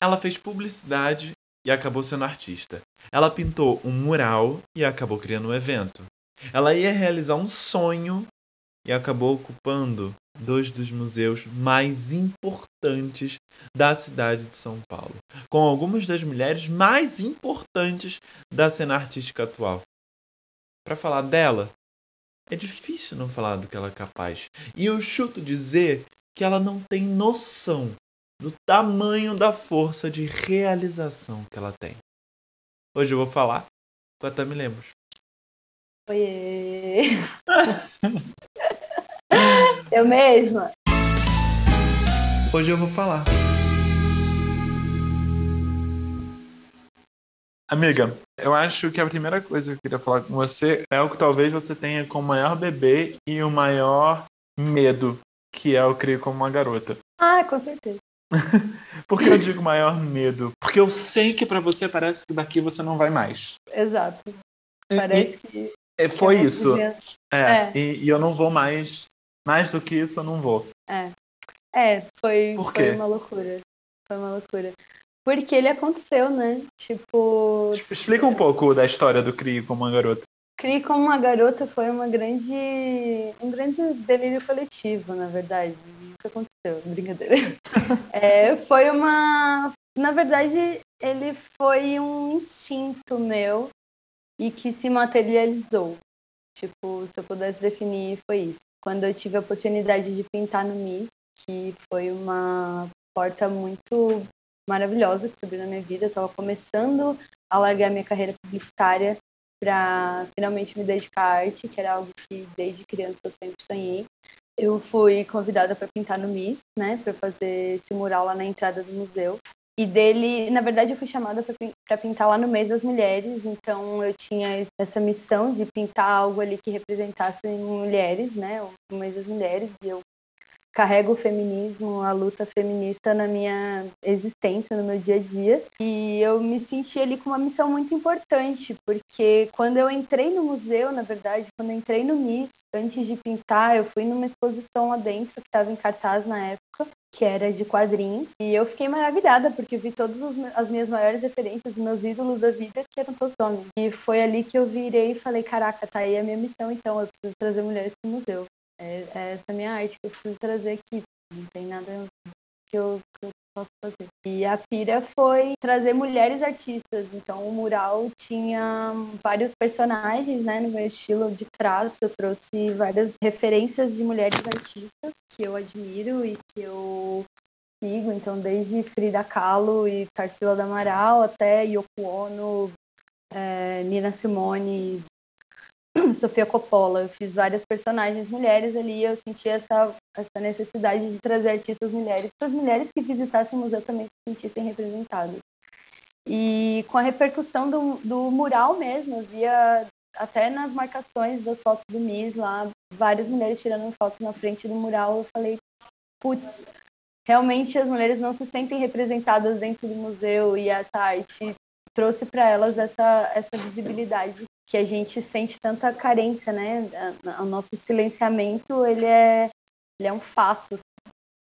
ela fez publicidade e acabou sendo artista. Ela pintou um mural e acabou criando um evento. Ela ia realizar um sonho e acabou ocupando dois dos museus mais importantes da cidade de São Paulo, com algumas das mulheres mais importantes da cena artística atual. Para falar dela, é difícil não falar do que ela é capaz. E eu chuto dizer que ela não tem noção do tamanho da força de realização que ela tem. Hoje eu vou falar com a Tami Lemos. Oiê! eu mesma. Hoje eu vou falar. Amiga, eu acho que a primeira coisa que eu queria falar com você é o que talvez você tenha como maior bebê e o maior medo, que é o criar como uma garota. Ah, com certeza. Por que eu digo maior medo? Porque eu sei que para você parece que daqui você não vai mais. Exato. Parece e, que. É, foi isso. É, é. E, e, eu não vou mais. Mais do que isso, eu não vou. É. É, foi, foi uma loucura. Foi uma loucura. Porque ele aconteceu, né? Tipo. Explica um pouco da história do Cri como uma garota. Cri como uma garota foi uma grande. um grande delírio coletivo, na verdade. Que aconteceu? Brincadeira. é, foi uma. Na verdade, ele foi um instinto meu e que se materializou. Tipo, se eu pudesse definir, foi isso. Quando eu tive a oportunidade de pintar no MIS, que foi uma porta muito maravilhosa que subiu na minha vida. Eu estava começando a largar minha carreira publicitária para finalmente me dedicar à arte, que era algo que desde criança eu sempre sonhei. Eu fui convidada para pintar no MIS, né, para fazer esse mural lá na entrada do museu. E dele, na verdade, eu fui chamada para pintar lá no mês das mulheres, então eu tinha essa missão de pintar algo ali que representasse mulheres, né, o mês das mulheres, e eu carrego o feminismo, a luta feminista na minha existência, no meu dia a dia. E eu me senti ali com uma missão muito importante, porque quando eu entrei no museu, na verdade, quando eu entrei no MIS, antes de pintar, eu fui numa exposição lá dentro que estava em cartaz na época, que era de quadrinhos, e eu fiquei maravilhada porque vi todas as minhas maiores referências, meus ídolos da vida, que eram todos homens. E foi ali que eu virei e falei: caraca, tá aí a minha missão, então eu preciso trazer mulheres para o museu. É, é essa minha arte que eu preciso trazer aqui. Não tem nada que eu, que eu posso fazer. E a pira foi trazer mulheres artistas. Então o mural tinha vários personagens, né, no meu estilo de traço. Eu trouxe várias referências de mulheres artistas que eu admiro e que eu sigo. Então desde Frida Kahlo e Tarsila do Amaral até Yoko Ono, é, Nina Simone, Sofia Coppola. Eu fiz várias personagens mulheres ali. Eu senti essa, essa necessidade de trazer artistas mulheres para as mulheres que visitassem o museu também se sentissem representadas. E com a repercussão do, do mural mesmo, eu via até nas marcações das fotos do Miss lá, várias mulheres tirando fotos na frente do mural. Eu falei, putz, realmente as mulheres não se sentem representadas dentro do museu e essa arte trouxe para elas essa, essa visibilidade que a gente sente tanta carência, né? O nosso silenciamento, ele é, ele é um fato.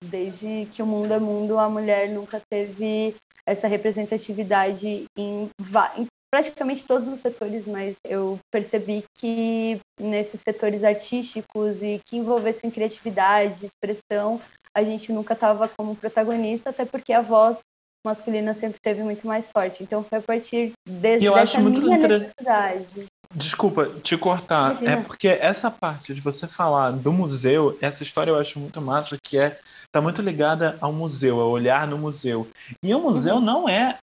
Desde que o mundo é mundo, a mulher nunca teve essa representatividade em, em praticamente todos os setores, mas eu percebi que nesses setores artísticos e que envolvessem criatividade, expressão, a gente nunca estava como protagonista, até porque a voz masculina sempre teve muito mais forte. Então foi a partir de, eu dessa acho muito minha necessidade. Desculpa te cortar, Imagina. é porque essa parte de você falar do museu, essa história eu acho muito massa, que é tá muito ligada ao museu, ao olhar no museu. E o museu uhum. não é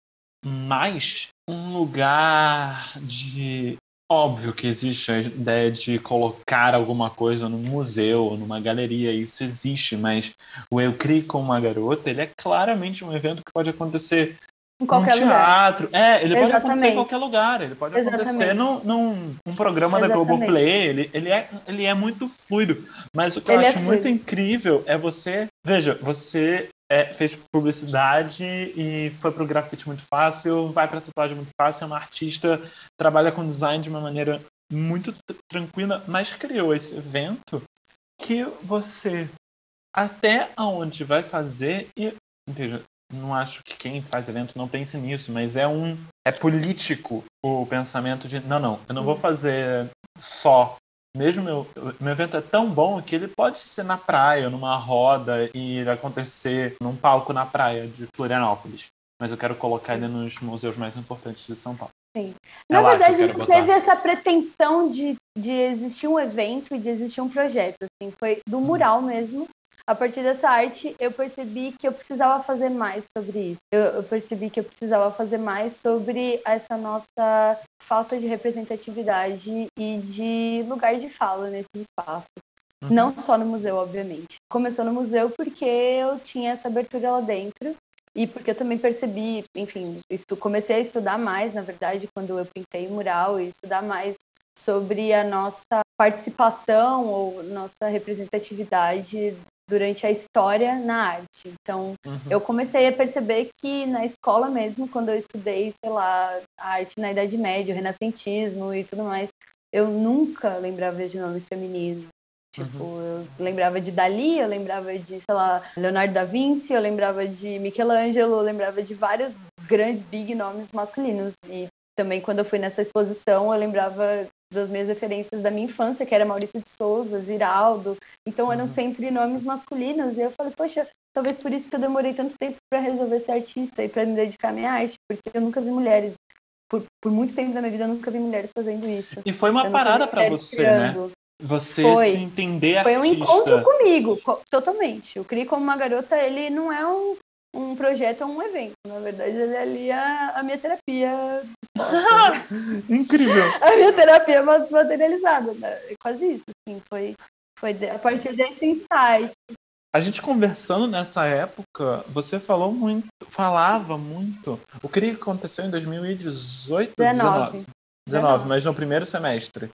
mais um lugar de Óbvio que existe a ideia de colocar alguma coisa no museu, numa galeria, isso existe, mas o Eu Crie com uma Garota, ele é claramente um evento que pode acontecer em qualquer num teatro. Lugar. É, ele Exatamente. pode acontecer em qualquer lugar. Ele pode Exatamente. acontecer num, num, num programa Exatamente. da Globoplay. Ele, ele, é, ele é muito fluido. Mas o que ele eu é acho muito incrível é você. Veja, você é, fez publicidade e foi pro grafite muito fácil, vai pra tatuagem muito fácil, é uma artista, trabalha com design de uma maneira muito tranquila, mas criou esse evento que você até aonde vai fazer e veja, não acho que quem faz evento não pense nisso, mas é um é político o pensamento de não, não, eu não vou fazer só. Mesmo meu, meu evento é tão bom que ele pode ser na praia, numa roda e acontecer num palco na praia de Florianópolis. Mas eu quero colocar ele nos museus mais importantes de São Paulo. Sim. É Na que verdade, botar. teve essa pretensão de, de existir um evento e de existir um projeto. Assim, foi do mural mesmo. A partir dessa arte, eu percebi que eu precisava fazer mais sobre isso. Eu, eu percebi que eu precisava fazer mais sobre essa nossa falta de representatividade e de lugar de fala nesses espaços. Uhum. Não só no museu, obviamente. Começou no museu porque eu tinha essa abertura lá dentro e porque eu também percebi, enfim, estu- comecei a estudar mais, na verdade, quando eu pintei mural e estudar mais sobre a nossa participação ou nossa representatividade durante a história na arte. Então, Uhum. eu comecei a perceber que na escola mesmo, quando eu estudei, sei lá, a arte na Idade Média, o renascentismo e tudo mais, eu nunca lembrava de nomes femininos. Tipo, eu lembrava de Dali, eu lembrava de, sei lá, Leonardo da Vinci, eu lembrava de Michelangelo, eu lembrava de vários grandes big nomes masculinos. E também quando eu fui nessa exposição, eu lembrava das minhas referências da minha infância, que era Maurício de Souza, Ziraldo. Então eram Uhum. sempre nomes masculinos. E eu falei, poxa, talvez por isso que eu demorei tanto tempo para resolver ser artista e para me dedicar à minha arte, porque eu nunca vi mulheres. Por, por muito tempo da minha vida, eu nunca vi mulheres fazendo isso. E foi uma Eu parada pra mulheres você, né? criando. Você Foi. se entender Foi um artista. encontro comigo, co- totalmente. O CRI como uma garota, ele não é um, um projeto, é um evento. Na verdade, ele é ali a, a minha terapia. Incrível. a minha terapia ma- materializada. né? É quase isso, assim. Foi, foi a partir desse insight. A gente conversando nessa época, você falou muito, falava muito. O que aconteceu em 2018, 19. 19. 19, mas no primeiro semestre.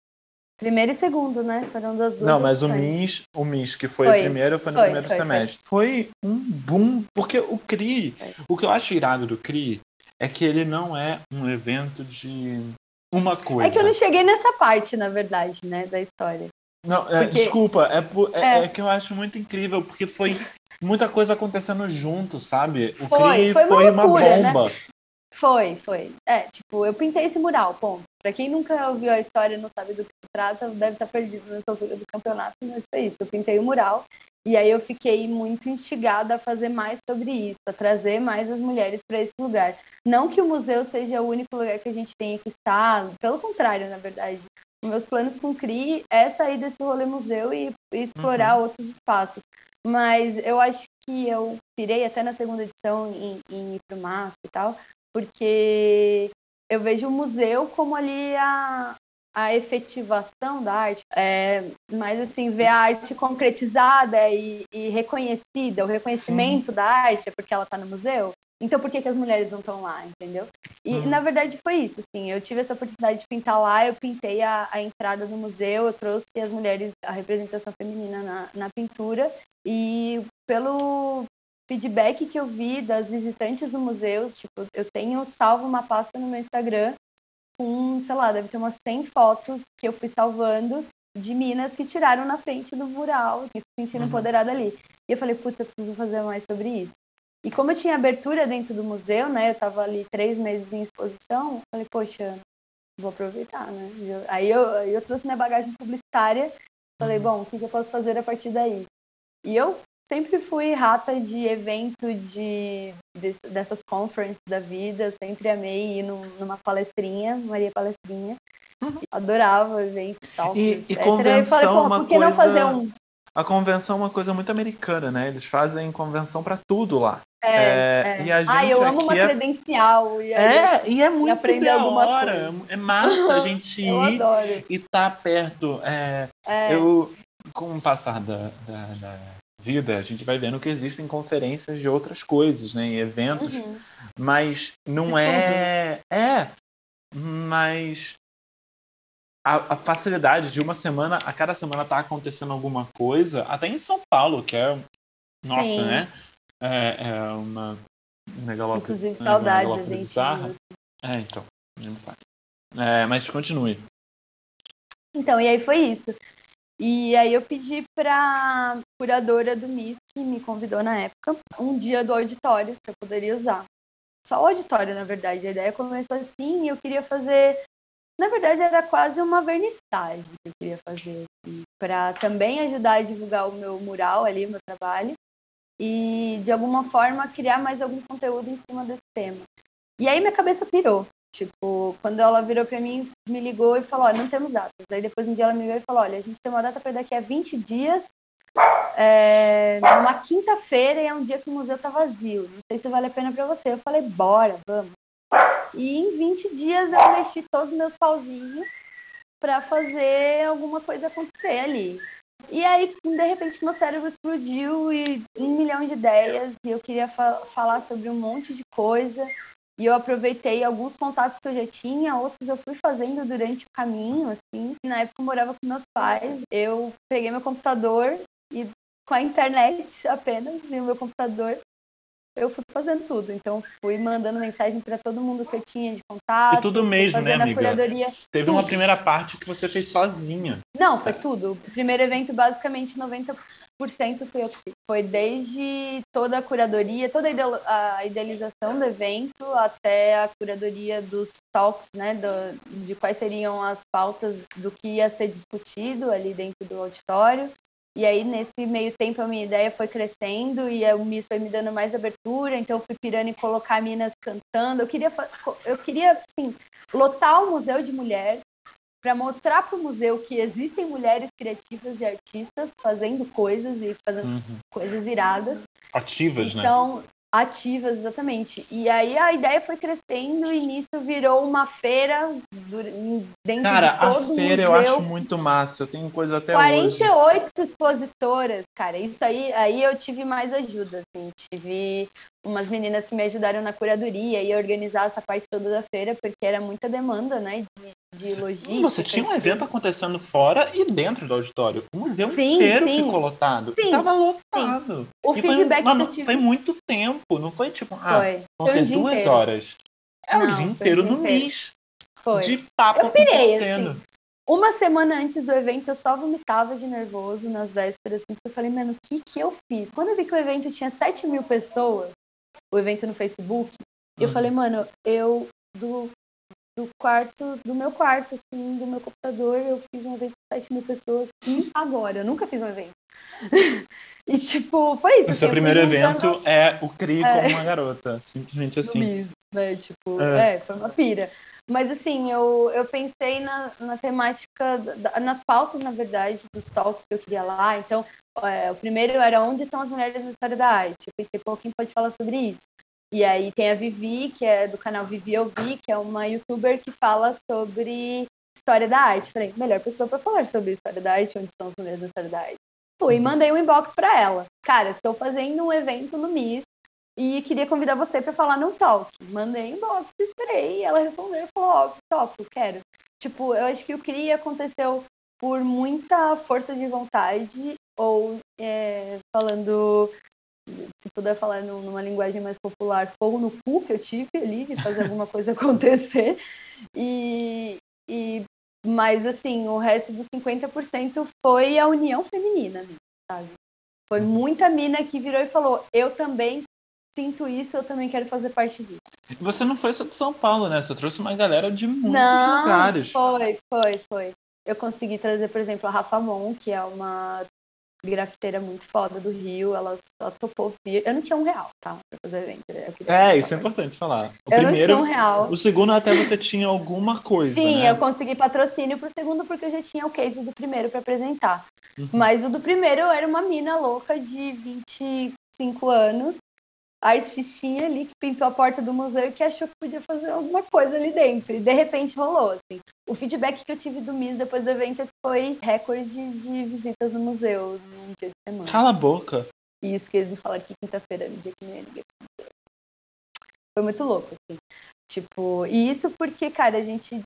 Primeiro e segundo, né? Foram das duas. Não, mas o. MIS, o MIS que foi, Foi. o primeiro, foi no Foi, primeiro foi, semestre. Foi. um boom, porque o CRI, o que eu acho irado do CRI é que ele não é um evento de uma coisa. É que eu não cheguei nessa parte, na verdade, né? Da história. Não, é, Porque- desculpa, é, é- É. é que eu acho muito incrível, porque foi muita coisa acontecendo junto, sabe? O Foi, CRI foi uma foi uma loucura, né? bomba. Foi, foi. É, tipo, eu pintei esse mural, ponto. Pra quem nunca ouviu a história e não sabe do que se trata, deve estar perdido nessa altura do campeonato, mas foi isso. Eu pintei o mural e aí eu fiquei muito instigada a fazer mais sobre isso, a trazer mais as mulheres para esse lugar. Não que o museu seja o único lugar que a gente tenha que estar, pelo contrário, na verdade. Os meus planos com o CRI é sair desse rolê museu e, e explorar outros espaços. Mas eu acho que eu pirei até na segunda edição em, em ir pro e tal, porque eu vejo o museu como ali a, a efetivação da arte, é, mas assim, ver a arte concretizada e, e reconhecida, o reconhecimento da arte é porque ela está no museu. Então por que, que as mulheres não estão lá, entendeu? E Uhum. na verdade foi isso, assim, eu tive essa oportunidade de pintar lá, eu pintei a, a entrada do museu, eu trouxe as mulheres, a representação feminina na, na pintura, e pelo feedback que eu vi das visitantes do museu, tipo, eu tenho salvo uma pasta no meu Instagram com, sei lá, deve ter umas 100 fotos que eu fui salvando de minas que tiraram na frente do mural, que se sentiram Uhum. empoderadas ali. E eu falei, putz, eu preciso fazer mais sobre isso. E como eu tinha abertura dentro do museu, né, eu tava ali três meses em exposição, falei, poxa, vou aproveitar, né? E eu- Aí eu, eu trouxe minha bagagem publicitária, falei, bom, o que, que eu posso fazer a partir daí? E eu sempre fui rata de evento de, des- dessas conferences da vida, sempre amei ir num- numa palestrinha, Maria Palestrinha. Adorava evento e tal. Uhum. E- e eu falei, convenção é uma por que não coisa- fazer um. A convenção é uma coisa muito americana, né? Eles fazem convenção pra tudo lá. É, É, é. E a gente ah, eu amo uma é... credencial. E É, e é muito aprender da hora. É massa a gente ir adoro. e tá perto. É, É, Eu, com o passar da, da, da vida, a gente vai vendo que existem conferências de outras coisas, né? E eventos, uhum. mas não é. É, mas a, a facilidade de uma semana, a cada semana tá acontecendo alguma coisa, até em São Paulo, que é. Nossa, Sim. né? É, é uma megalópole. Inclusive, é, saudades da gente. bizarra. É, então. Não faz. É, mas continue. Então, e aí foi isso. E aí eu pedi pra curadora do MIS, que me convidou na época, um dia do auditório que eu poderia usar. Só o auditório, na verdade. A ideia começou assim e eu queria fazer. Na verdade, era quase uma vernissagem que eu queria fazer, assim, para também ajudar a divulgar o meu mural ali, o meu trabalho, e de alguma forma criar mais algum conteúdo em cima desse tema. E aí minha cabeça pirou. Tipo, quando ela virou para mim, me ligou e falou: Olha, não temos datas. Aí depois um dia ela me ligou e falou: Olha, a gente tem uma data para daqui a 20 dias, é, numa quinta-feira, e é um dia que o museu tá vazio. Não sei se vale a pena para você. Eu falei: Bora, vamos. E em 20 dias eu mexi todos os meus pauzinhos para fazer alguma coisa acontecer ali. E aí, de repente, meu cérebro explodiu e um milhão de ideias, e eu queria fa falar sobre um monte de coisa. E eu aproveitei alguns contatos que eu já tinha, outros eu fui fazendo durante o caminho, assim. Na época eu morava com meus pais, eu peguei meu computador e com a internet apenas e o meu computador eu fui fazendo tudo. Então fui mandando mensagem para todo mundo que eu tinha de contato. E tudo mesmo, né, amiga? Curadoria. Teve uma primeira parte que você fez sozinha. Não, foi tudo. O primeiro evento basicamente 90 fui eu que fiz. Foi desde toda a curadoria, toda a idealização do evento, até a curadoria dos talks, né, do, de quais seriam as pautas do que ia ser discutido ali dentro do auditório. E aí, nesse meio tempo, a minha ideia foi crescendo e o Miss foi me dando mais abertura, então eu fui pirando em colocar minas cantando. Eu queria, eu queria assim, lotar o museu de mulher, para mostrar para o museu que existem mulheres criativas e artistas fazendo coisas e fazendo uhum. coisas iradas. Ativas, então, né? Ativas, exatamente. E aí a ideia foi crescendo e nisso virou uma feira dentro Cara, de todo a feira museu. eu acho muito massa. Eu tenho coisa até 48 hoje. expositoras, cara. Isso aí, aí eu tive mais ajuda, assim. Tive umas meninas que me ajudaram na curadoria e organizar essa parte toda da feira, porque era muita demanda, né, de, de logística. Você tinha um evento acontecendo fora e dentro do auditório. O museu sim, inteiro sim. ficou lotado. Sim, Tava lotado. Sim. O e feedback foi, mano, tive... foi muito tempo, não foi tipo, ah, foi. vão ser duas inteiro. horas. É não, o dia inteiro no MIS. Foi. De papo eu pirei, acontecendo. Assim. Uma semana antes do evento, eu só vomitava de nervoso nas vésperas, assim, eu falei, mano, o que que eu fiz? Quando eu vi que o evento tinha 7 mil pessoas, o evento no Facebook, uhum. eu falei, mano, eu, do, do quarto, do meu quarto, assim, do meu computador, eu fiz um evento com 7 mil pessoas, e agora? Eu nunca fiz um evento. e, tipo, foi isso. O seu assim, primeiro evento é o CRI é, como uma garota, simplesmente assim. Mesmo, né? Tipo, é. é. foi uma pira. Mas, assim, eu, eu pensei na, na temática, da, nas pautas, na verdade, dos talks que eu queria lá. Então, é, o primeiro era Onde estão as mulheres na história da arte? Eu pensei, pô, quem pode falar sobre isso? E aí tem a Vivi, que é do canal Vivi Eu Vi, que é uma youtuber que fala sobre história da arte. Falei, melhor pessoa para falar sobre história da arte, onde estão as mulheres na história da arte. Fui, mandei um inbox para ela. Cara, estou fazendo um evento no MIS e queria convidar você para falar no talk. Mandei inbox, esperei, ela respondeu e falou, ó, oh, top, quero. Tipo, eu acho que o CRI aconteceu por muita força de vontade, ou é, falando, se puder falar numa linguagem mais popular, fogo no cu que eu tive ali, de fazer alguma coisa acontecer. E, e, mas, assim, o resto dos 50% foi a união feminina, sabe? Foi muita mina que virou e falou: Eu também sinto isso, eu também quero fazer parte disso. Você não foi só de São Paulo, né? Você trouxe uma galera de muitos não, lugares. Foi, foi, foi. Eu consegui trazer, por exemplo, a Rafa Mon, que é uma grafiteira muito foda do Rio, ela só topou vir. Eu não tinha um real, tá? Pra fazer evento. É, isso é importante falar. O eu primeiro, não tinha um real. O segundo até você tinha alguma coisa. Sim, né? eu consegui patrocínio pro segundo porque eu já tinha o case do primeiro para apresentar. Uhum. Mas o do primeiro eu era uma mina louca de 25 anos artistinha ali que pintou a porta do museu e que achou que podia fazer alguma coisa ali dentro. E de repente rolou, assim. O feedback que eu tive do MIS depois do evento foi recorde de visitas no museu num dia de semana. Cala a boca! E isso que eles me falaram que quinta-feira no dia que ninguém Foi muito louco, assim. Tipo, e isso porque, cara, a gente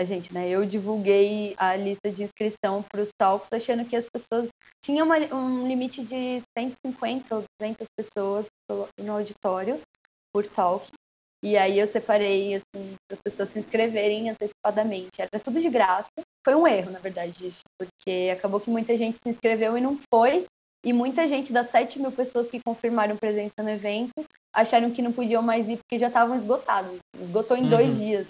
a gente, né? Eu divulguei a lista de inscrição para os talks achando que as pessoas tinham uma, um limite de 150 ou 200 pessoas no auditório por talk. E aí eu separei assim as pessoas se inscreverem antecipadamente. Era tudo de graça. Foi um erro, na verdade, isso, porque acabou que muita gente se inscreveu e não foi. E muita gente das 7 mil pessoas que confirmaram presença no evento acharam que não podiam mais ir porque já estavam esgotados. Esgotou em Uhum. dois dias.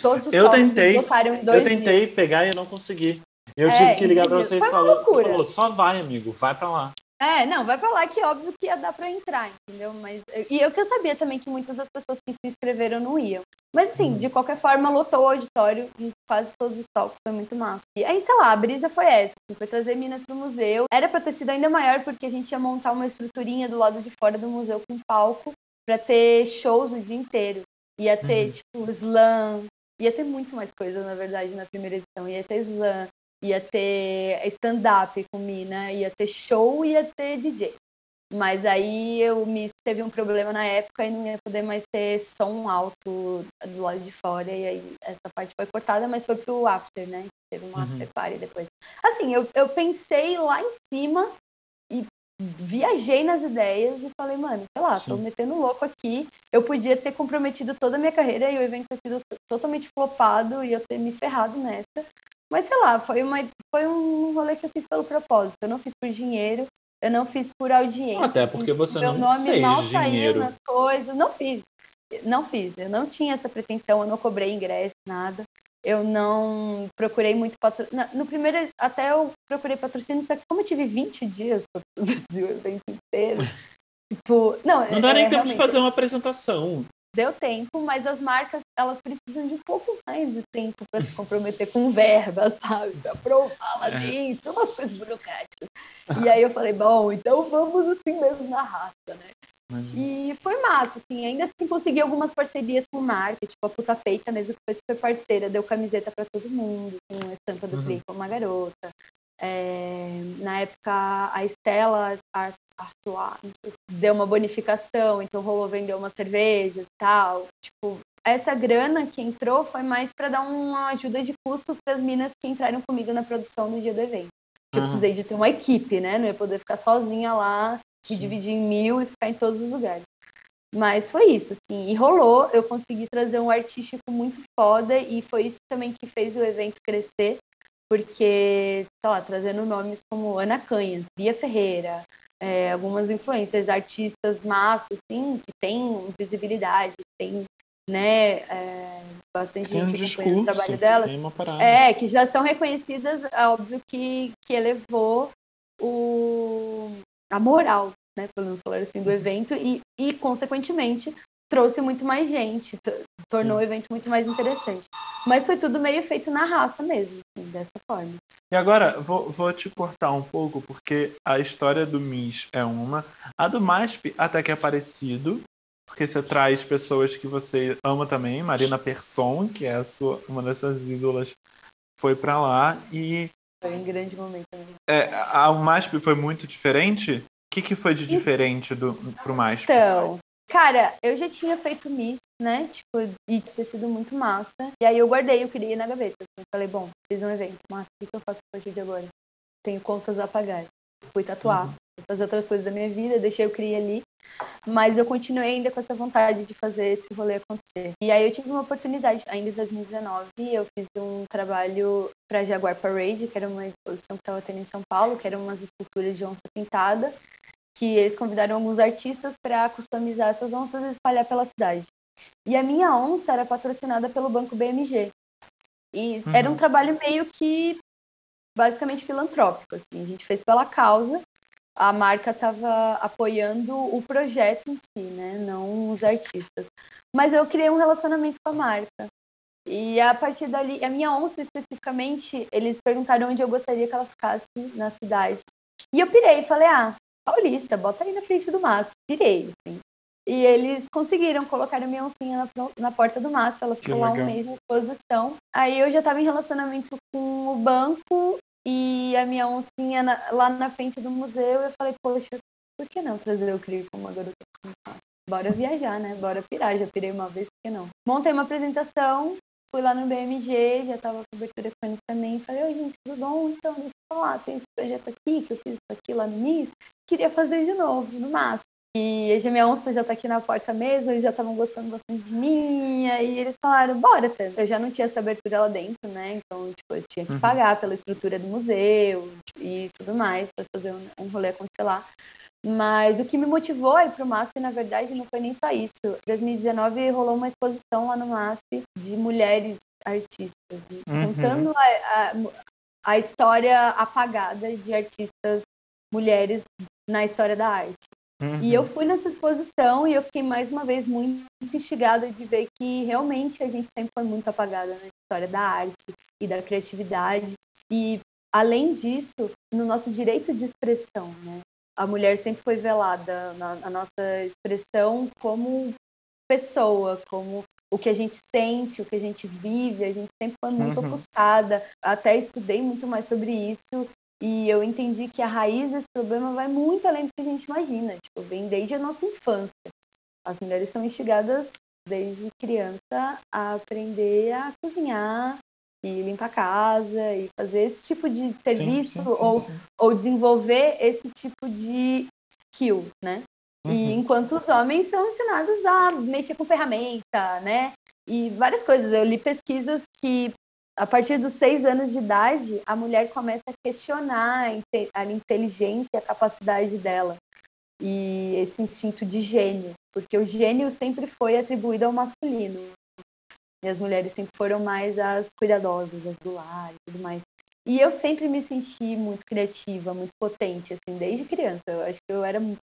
Todos os Eu tentei, esgotaram em dois Eu tentei dias. pegar e eu não consegui. Eu É, tive que ligar pra entendeu? você e falou, você falou, só vai, amigo, vai pra lá. É, não, vai pra lá que óbvio que ia dar pra entrar, entendeu? Mas, e eu que eu sabia também que muitas das pessoas que se inscreveram não iam. Mas assim, Uhum. de qualquer forma, lotou o auditório em quase todos os talks, foi muito massa. E aí, sei lá, a brisa foi essa, assim, foi trazer Minas pro museu. Era pra ter sido ainda maior, porque a gente ia montar uma estruturinha do lado de fora do museu com palco pra ter shows o dia inteiro. Ia ter, Uhum. tipo, slam, ia ter muito mais coisa, na verdade, na primeira edição. Ia ter slam, ia ter stand-up com Mina, ia ter show, ia ter DJ. Mas aí eu me teve um problema na época e não ia poder mais ter som alto do lado de fora. E aí essa parte foi cortada, mas foi pro after, né? Teve um Uhum. after party depois. Assim, eu, eu pensei lá em cima e viajei nas ideias e falei, mano, sei lá, tô Sim. metendo louco aqui. Eu podia ter comprometido toda a minha carreira e o evento ter sido totalmente flopado e eu ter me ferrado nessa. Mas sei lá, foi, uma, foi um rolê que eu fiz pelo propósito. Eu não fiz por dinheiro, eu não fiz por audiência. Até porque você Meu não nome fez mal dinheiro. saiu nas coisas. Não fiz. Não fiz. Eu não tinha essa pretensão, eu não cobrei ingresso, nada. Eu não procurei muito patrocínio. No primeiro, até eu procurei patrocínio, só que como eu tive 20 dias pra produzir o evento inteiro, tipo. Não, Não dá é, nem tempo de fazer uma apresentação. Deu tempo, mas as marcas, elas precisam de um pouco mais de tempo para se comprometer com verba, sabe? Pra provar lá É. dentro, umas coisas burocráticas. E aí eu falei, bom, então vamos assim mesmo na raça, né? E foi massa, assim, ainda assim consegui algumas parcerias com marca, tipo a Puta Feita mesmo, que foi super parceira, deu camiseta pra todo mundo, com a estampa do Uhum. Com uma garota. É, na época, a Estela Ar- Artois deu uma bonificação, então rolou vender umas cervejas e tal. Tipo, essa grana que entrou foi mais para dar uma ajuda de custo para as minas que entraram comigo na produção no dia do evento. Eu Aham. precisei de ter uma equipe, né? Não ia poder ficar sozinha lá me Sim. dividir em mil e ficar em todos os lugares. Mas foi isso, assim, e rolou, eu consegui trazer um artístico muito foda e foi isso também que fez o evento crescer, porque, sei lá, trazendo nomes como Ana Canhas, Bia Ferreira, é, algumas influências, artistas massas, assim, que têm visibilidade, tem, né, é, bastante Tem um gente acompanhando discurso, o trabalho delas. tem. É, que já são reconhecidas, é óbvio que, que elevou o, a moral, né, podemos falar assim, do evento e, e, consequentemente, trouxe muito mais gente, tornou Sim. o evento muito mais interessante. Mas foi tudo meio feito na raça mesmo, assim, dessa forma. E agora, vou, vou te cortar um pouco, porque a história do Miss é uma. A do MASP até que é parecido, porque você traz pessoas que você ama também. Marina Persson, que é a sua, uma dessas ídolas, foi pra lá. E Foi um grande momento. Também. É, a, MASP foi muito diferente? O que, que foi de diferente do, pro MASP? Então, cara, eu já tinha feito Miss, né? Tipo, e tinha sido muito massa. E aí eu guardei, eu queria ir na gaveta. assim. Falei, bom, fiz um evento, massa, o que eu faço a partir de agora? Tenho contas a pagar. Fui tatuar, Uhum. fui fazer outras coisas da minha vida, deixei o CRI ali. Mas eu continuei ainda com essa vontade de fazer esse rolê acontecer. E aí eu tive uma oportunidade, ainda em 2019, eu fiz um trabalho para Jaguar Parade, que era uma exposição que estava tendo em São Paulo, que eram umas esculturas de onça pintada que eles convidaram alguns artistas para customizar essas onças e espalhar pela cidade. E a minha onça era patrocinada pelo Banco BMG. E Uhum. era um trabalho meio que basicamente filantrópico. Assim. A gente fez pela causa. A marca estava apoiando o projeto em si, né? Não os artistas. Mas eu criei um relacionamento com a marca. E a partir dali, a minha onça especificamente, eles perguntaram onde eu gostaria que ela ficasse na cidade. E eu pirei, falei, ah, Paulista, bota aí na frente do mastro. Pirei, assim. E eles conseguiram colocar a minha oncinha na, na porta do mastro. Ela ficou lá um mês na exposição. Aí eu já estava em relacionamento com o banco e a minha oncinha na- lá na frente do museu. Eu falei, poxa, por que não trazer o CRI como uma garota com? Bora viajar, né? Bora pirar. Já pirei uma vez, por que não? Montei uma apresentação, fui lá no BMG, já tava cobertura com também. Falei, oi, gente, tudo bom? Então, deixa eu falar, tem esse projeto aqui, que eu fiz isso aqui lá no início. Queria fazer de novo, no máximo. E a Gêmea Onça já tá aqui na porta mesmo, eles já estavam gostando bastante de mim, e aí eles falaram, bora, Tê. Eu já não tinha essa abertura lá dentro, né? Então, tipo, eu tinha que Uhum. pagar pela estrutura do museu e tudo mais, pra fazer um, um rolê acontecer lá. Mas o que me motivou a ir pro MASP, na verdade, não foi nem só isso. Em 2019 rolou uma exposição lá no MASP de mulheres artistas, Uhum. contando a, a, a história apagada de artistas mulheres na história da arte. Uhum. E eu fui nessa exposição e eu fiquei mais uma vez muito instigada de ver que realmente a gente sempre foi muito apagada na história da arte e da criatividade. E, além disso, no nosso direito de expressão, né? A mulher sempre foi velada na, nossa expressão como pessoa, como o que a gente sente, o que a gente vive, a gente sempre foi muito Uhum. ofuscada. Até estudei muito mais sobre isso e eu entendi que a raiz desse problema vai muito além do que a gente imagina. Tipo, vem desde a nossa infância. As mulheres são instigadas desde criança a aprender a cozinhar e limpar a casa e fazer esse tipo de serviço Sim, sim, sim, ou, ou desenvolver esse tipo de skill, né? E Uhum. enquanto os homens são ensinados a mexer com ferramenta, né? E várias coisas. Eu li pesquisas que a partir dos seis anos de idade a mulher começa a questionar a inte- a inteligência e a capacidade dela e esse instinto de gênio, porque o gênio sempre foi atribuído ao masculino e as mulheres sempre foram mais as cuidadosas, as do lar e tudo mais. E eu sempre me senti muito criativa, muito potente, assim, desde criança. Eu acho que eu era, se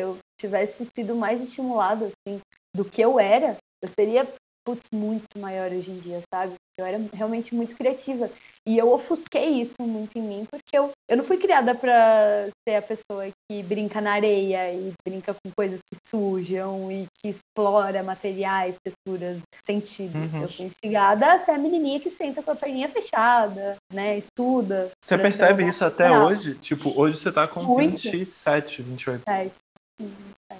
eu tivesse sido mais estimulada, assim, do que eu era, eu seria, putz, muito maior hoje em dia, sabe? Eu era realmente muito criativa. E eu ofusquei isso muito em mim, porque eu, eu não fui criada para ser a pessoa que brinca na areia e brinca com coisas que sujam e que explora materiais, texturas, sentidos. Uhum. Eu fui instigada a ser a menininha que senta com a perninha fechada, né? Estuda. Você percebe isso até profissional. hoje? Tipo, hoje você tá com Muito. 27, 28. É,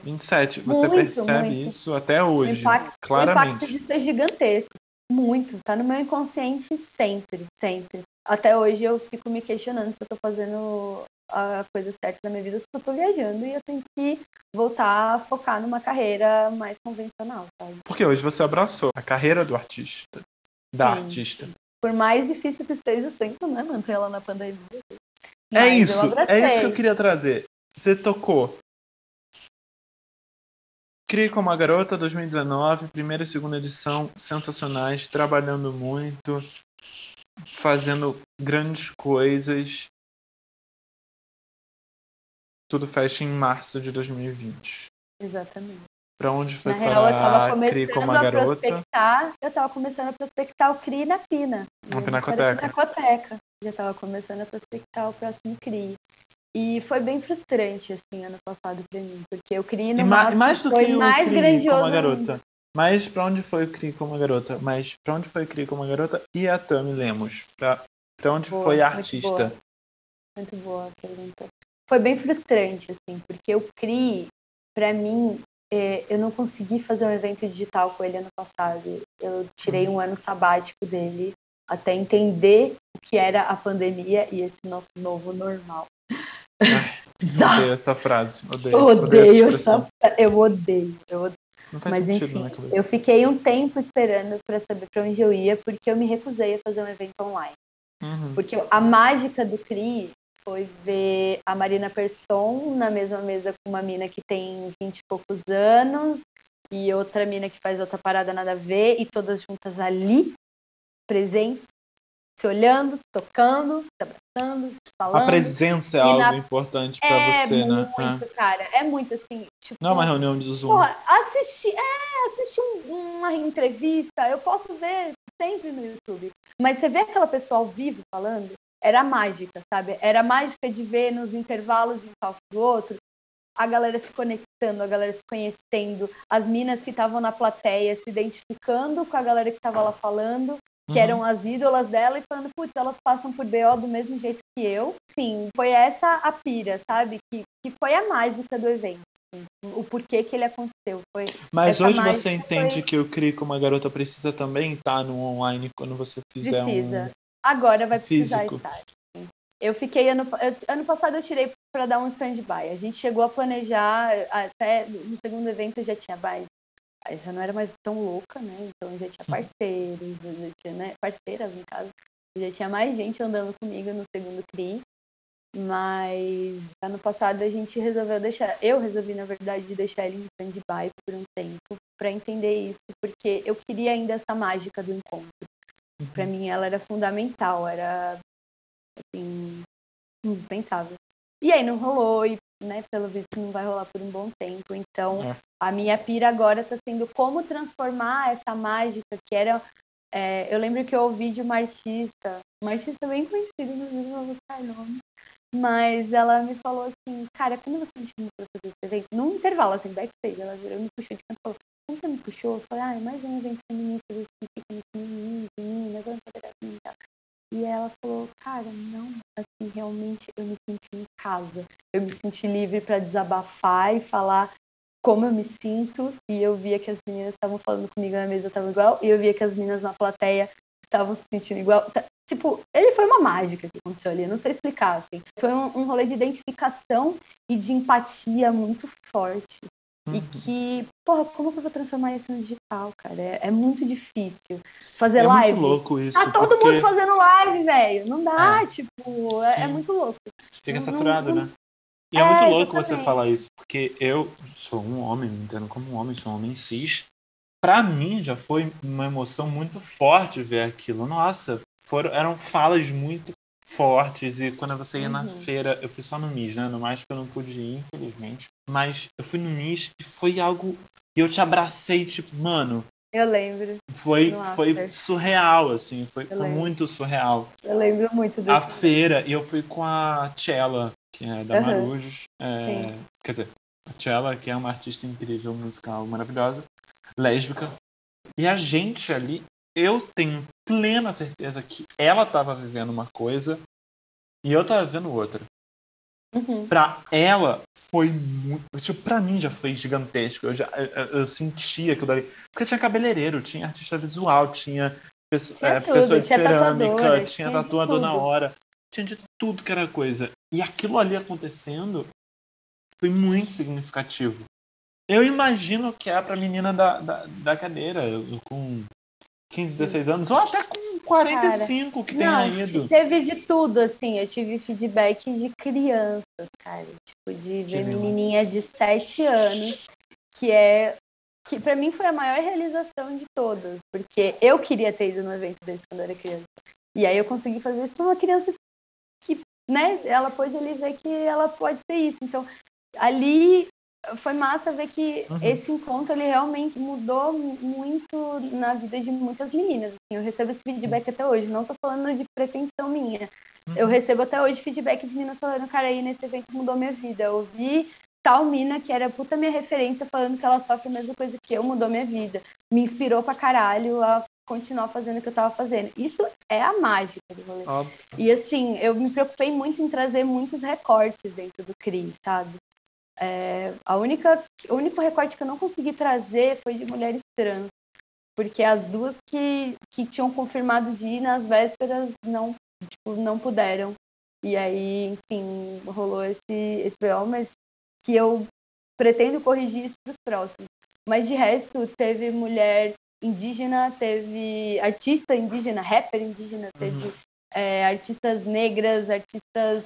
27. Você Muito, percebe muito. isso até O hoje. impacto, o impacto claramente. disso é gigantesco. Muito. Tá no meu inconsciente sempre, sempre. Até hoje eu fico me questionando se eu tô fazendo a coisa certa da minha vida, se eu tô viajando e eu tenho que voltar a focar numa carreira mais convencional, sabe? Porque hoje você abraçou a carreira do artista. Da Sim. artista. Por mais difícil que esteja sempre, né, manter ela na pandemia. É isso, é isso que eu queria trazer. Você tocou. Crie como a Garota 2019, primeira e segunda edição, sensacionais, trabalhando muito, fazendo grandes coisas. Tudo fecha em março de 2020. Exatamente. Pra onde foi Na real, eu tava começando como a Garota? prospectar, eu tava começando a prospectar o CRI na Pina. Na Pinacoteca. era Pinacoteca. Já tava começando a prospectar o próximo CRI. E foi bem frustrante, assim, ano passado pra mim, porque CRI no E ma- máximo mais do foi que o mais Crie grandioso como. Garota. Mas pra onde foi o Crie como a Garota? Mas pra onde foi o Crie como a Garota e a Tami Lemos? Pra, pra onde Boa, foi a muito artista? boa. Muito boa a pergunta. Foi bem frustrante, assim, porque o CRI, pra mim, é, eu não consegui fazer um evento digital com ele ano passado. Eu tirei Uhum. um ano sabático dele até entender o que era a pandemia e esse nosso novo normal. Odeio essa frase. Odeio, Eu odeio, odeio essa. Eu odeio. Eu odeio. Mas sentido enfim, cabeça. eu fiquei um tempo esperando para saber para onde eu ia, porque eu me recusei a fazer um evento online. Uhum. Porque a mágica do CRI foi ver a Marina Persson na mesma mesa com uma mina que tem 20 e poucos anos e outra mina que faz outra parada nada a ver e todas juntas ali, presentes, se olhando, se tocando, se abraçando, se falando. A presença é algo na- importante pra é você, né? muito, É. cara. É muito assim. Tipo, Não é uma reunião de Zoom. Porra, assistir, é, assistir um- uma entrevista, eu posso ver sempre no YouTube. Mas você vê aquela pessoa ao vivo falando, era mágica, sabe? Era mágica de ver nos intervalos de um palco do outro, a galera se conectando, a galera se conhecendo, as minas que estavam na plateia se identificando com a galera que estava lá falando, que Uhum. eram as ídolas dela e falando, putz, elas passam por BO do mesmo jeito que eu. Sim, foi essa a pira, sabe? Que, que foi a mágica do evento. assim, O porquê que ele aconteceu. Foi Mas hoje você entende foi- que o CRI como a garota precisa também estar no online quando você fizer precisa. um. Agora vai precisar físico. estar. Eu fiquei ano, eu, ano passado eu tirei para dar um stand-by. A gente chegou a planejar até no segundo evento eu já tinha mais. Eu já não era mais tão louca, né? Então já tinha parceiros, já tinha, né? parceiras no caso. Já tinha mais gente andando comigo no segundo CRI. Mas ano passado a gente resolveu deixar, eu resolvi na verdade deixar ele em stand-by por um tempo para entender isso, porque eu queria ainda essa mágica do encontro. Uhum. Para mim ela era fundamental, era assim indispensável. E aí não rolou e, né, pelo visto não vai rolar por um bom tempo. Então, é. a minha pira agora está sendo como transformar essa mágica que era é, eu lembro que eu ouvi de uma artista, uma artista bem conhecida, inclusive não vou buscar nome, mas ela me falou assim, cara, quando você me chamou pra fazer esse evento, num intervalo, assim, backstage, ela virou, me puxou de canto e falou, quando você me puxou, eu falei, ah, mais um evento feminista, que fica no feminino, meninas, vamos fazer assim e tal. E ela falou, cara, não, assim, realmente eu me senti em casa. Eu me senti livre para desabafar e falar como eu me sinto. E eu via que as meninas estavam falando comigo na mesa, estavam igual. E eu via que as meninas na plateia estavam se sentindo igual. Tipo, ele foi uma mágica que aconteceu ali, não sei explicar, assim. Foi um, um rolê de identificação e de empatia muito forte. Uhum. E que, porra, como que eu vou transformar isso no digital, cara? É, é muito difícil. Fazer é live. É muito louco isso. Tá todo porque... mundo fazendo live, velho. Não dá, é. tipo, é, é, muito louco. Fica saturado, não, né? E é, muito louco exatamente. você falar isso, porque eu sou um homem, me entendo como um homem, sou um homem cis. Pra mim já foi uma emoção muito forte ver aquilo. Nossa, foram, eram falas muito fortes e quando você ia uhum. na feira, eu fui só no MIS, né? No mais que eu não pude ir, infelizmente. Mas eu fui no MIS e foi algo. E eu te abracei, tipo, mano. Eu lembro. Foi, foi surreal, assim, foi, foi muito surreal. Eu lembro muito desse. A feira, e eu fui com a Tchela, que é da uhum. Marujos. É, quer dizer, a Tchela, que é uma artista incrível, musical, maravilhosa, lésbica. E a gente ali, eu tenho plena certeza que ela estava vivendo uma coisa e eu estava vivendo outra. Uhum. Pra ela foi muito. Tipo, pra mim já foi gigantesco. Eu, já, eu, eu sentia aquilo dali. Porque tinha cabeleireiro, tinha artista visual, tinha, pessoa, tinha é, pessoa de tinha cerâmica, tinha tatuador na hora. Tinha de tudo que era coisa. E aquilo ali acontecendo foi muito significativo. Eu imagino que é pra menina da, da, da cadeira, com 15, 16 anos, ou até com 45 cara, que tenha ido. Teve de tudo, assim. Eu tive feedback de crianças, cara. Tipo, de ver menininha de 7 anos, que é. Que pra mim foi a maior realização de todas. Porque eu queria ter ido no evento desse quando eu era criança. E aí eu consegui fazer isso pra uma criança que, né, ela pôde ali ver que ela pode ser isso. Então, ali foi massa ver que uhum. esse encontro ele realmente mudou muito na vida de muitas meninas. Assim, eu recebo esse feedback até hoje. Não tô falando de pretensão minha. Uhum. Eu recebo até hoje feedback de meninas falando, cara, aí nesse evento mudou minha vida. Eu vi tal mina que era puta minha referência falando que ela sofre a mesma coisa que eu, mudou minha vida. Me inspirou pra caralho a continuar fazendo o que eu tava fazendo. Isso é a mágica do rolê. Óbvio. E assim, eu me preocupei muito em trazer muitos recortes dentro do CRI, sabe? É, a única, o único recorte que eu não consegui trazer foi de mulheres trans, porque as duas que, que tinham confirmado de ir nas vésperas não, tipo, não puderam. E aí, enfim, rolou esse, esse BO, mas que eu pretendo corrigir isso para os próximos. Mas de resto, teve mulher indígena, teve artista indígena, rapper indígena, teve uhum. é, artistas negras, artistas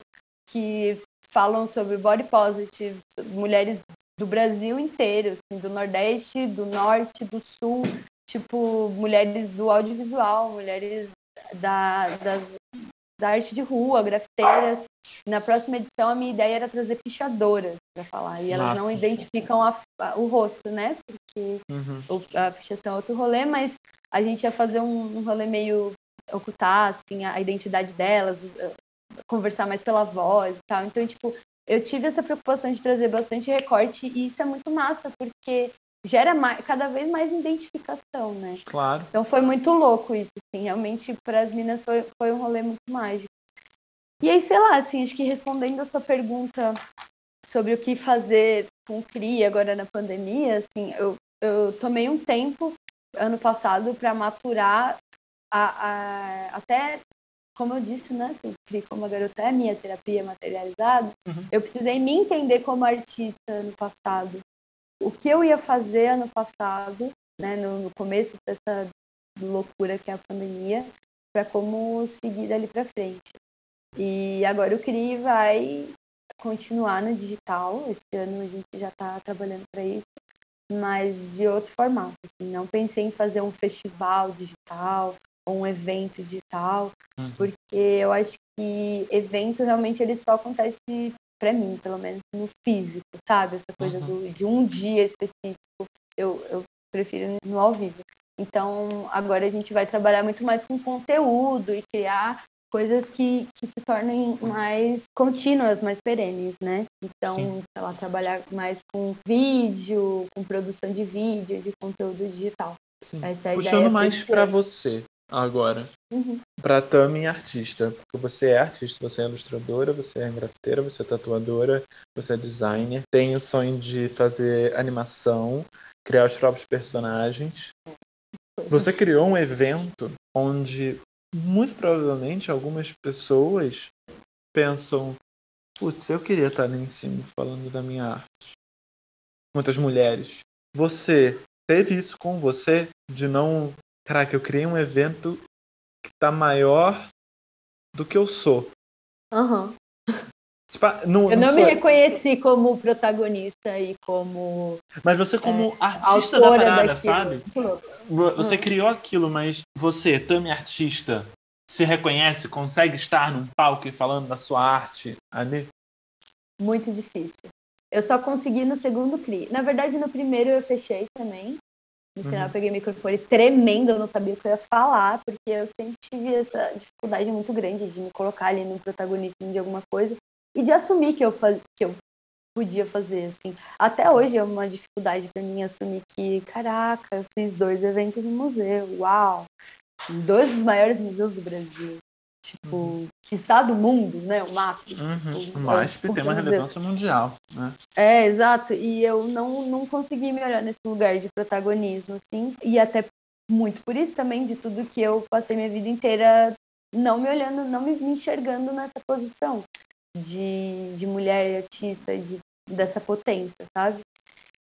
que falam sobre body positive, mulheres do Brasil inteiro, assim, do Nordeste, do Norte, do Sul, tipo, mulheres do audiovisual, mulheres da, da, da arte de rua, grafiteiras. Na próxima edição, a minha ideia era trazer pichadoras para falar, e elas Nossa. não identificam a, a, o rosto, né? Porque uhum. a pichação é outro rolê, mas a gente ia fazer um, um rolê meio ocultar assim, a identidade delas, conversar mais pela voz e tal. Então, tipo, eu tive essa preocupação de trazer bastante recorte e isso é muito massa, porque gera mais, cada vez mais identificação, né? Claro. Então foi muito louco isso, assim, realmente para as minas foi, foi um rolê muito mágico. E aí, sei lá, assim, acho que respondendo a sua pergunta sobre o que fazer com CRI agora na pandemia, assim, eu, eu tomei um tempo ano passado para maturar a, a, até como eu disse, né, criei como a garota é minha terapia materializada, Uhum. eu precisei me entender como artista no passado. O que eu ia fazer ano passado, né, no, no começo dessa loucura que é a pandemia, para como seguir dali para frente. E agora o CRI vai continuar no digital. Esse ano a gente já está trabalhando para isso, mas de outro formato. assim. Não pensei em fazer um festival digital um evento digital, Uhum. porque eu acho que evento realmente ele só acontece para mim, pelo menos no físico, sabe? Essa coisa Uhum. do, de um dia específico, eu, eu prefiro no ao vivo. Então, agora a gente vai trabalhar muito mais com conteúdo e criar coisas que, que se tornem mais contínuas, mais perenes, né? Então, Sim. sei lá, trabalhar mais com vídeo, com produção de vídeo, de conteúdo digital. É Puxando mais ano. você agora. Uhum. Pra Tami artista. Porque você é artista, você é ilustradora, você é grafiteira, você é tatuadora, você é designer. Tem o sonho de fazer animação, criar os próprios personagens. Você criou um evento onde muito provavelmente algumas pessoas pensam: putz, eu queria estar ali em cima falando da minha arte. Muitas mulheres. Você teve isso com você de não. Caraca, eu criei um evento que tá maior do que eu sou. Aham. Tipo, não, Eu não não me reconheci como protagonista e como Mas você como artista da parada, daquilo. sabe? Você criou aquilo, mas você, Tami artista, se reconhece, consegue estar num palco e falando da sua arte ali? Muito difícil. Eu só consegui no segundo CRI. Na verdade, no primeiro eu fechei também. No final, Uhum. eu peguei o microfone tremendo, eu não sabia o que eu ia falar, porque eu sempre tive essa dificuldade muito grande de me colocar ali no protagonismo de alguma coisa e de assumir que eu, faz... que eu podia fazer, assim. Até hoje é uma dificuldade para mim assumir que, caraca, eu fiz dois eventos no museu, uau! Dois dos maiores museus do Brasil. Tipo, quiçá do mundo, né? O máximo. Uhum. Tipo, O MASP é, tem uma museu. relevância mundial, né? É, exato. E eu não, não consegui me olhar nesse lugar de protagonismo, assim. E até muito por isso também, de tudo que eu passei minha vida inteira não me olhando, não me, me enxergando nessa posição de, de mulher artista, de, dessa potência, sabe?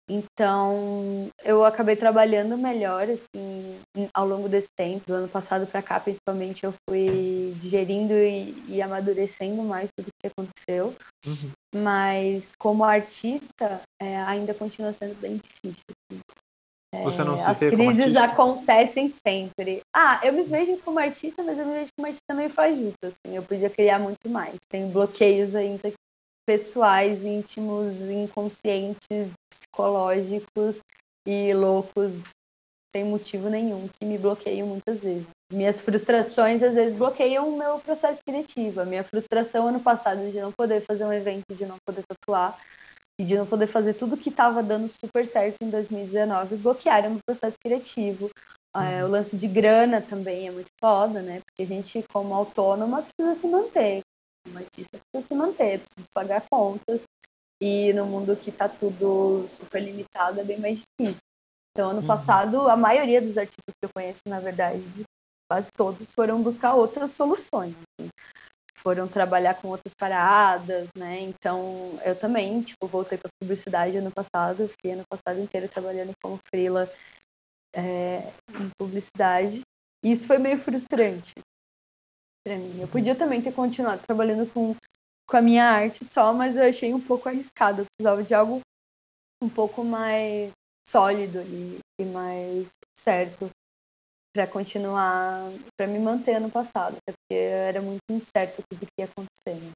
Então, eu acabei trabalhando melhor, assim, ao longo desse tempo. Do ano passado para cá, principalmente, eu fui digerindo e, e amadurecendo mais tudo que aconteceu Uhum. mas como artista é, ainda continua sendo bem difícil. assim. É, Você não se as vê como crises artista? acontecem sempre. Ah, eu me vejo como artista, mas eu me vejo como artista meio fajuta, assim. Eu podia criar muito mais. Tem bloqueios ainda pessoais, íntimos, inconscientes, psicológicos e loucos sem motivo nenhum que me bloqueiam muitas vezes. Minhas frustrações às vezes bloqueiam o meu processo criativo. A minha frustração ano passado de não poder fazer um evento, de não poder tatuar e de não poder fazer tudo que estava dando super certo em 2019 bloquearam o meu processo criativo. É, o lance de grana também é muito foda, né? Porque a gente, como autônoma, precisa se manter. Como artista, precisa se manter, precisa pagar contas. E no mundo que tá tudo super limitado, é bem mais difícil. Então, ano Uhum. passado, a maioria dos artistas que eu conheço, na verdade, quase todos, foram buscar outras soluções. assim. Foram trabalhar com outras paradas, né? Então, eu também, tipo, voltei para publicidade ano passado. Eu fiquei ano passado inteiro trabalhando como freela é, em publicidade. E isso foi meio frustrante para mim. Eu podia também ter continuado trabalhando com, com a minha arte só, mas eu achei um pouco arriscado. Eu precisava de algo um pouco mais sólido e, e mais certo para continuar, para me manter ano passado, porque era muito incerto tudo que ia acontecer. né?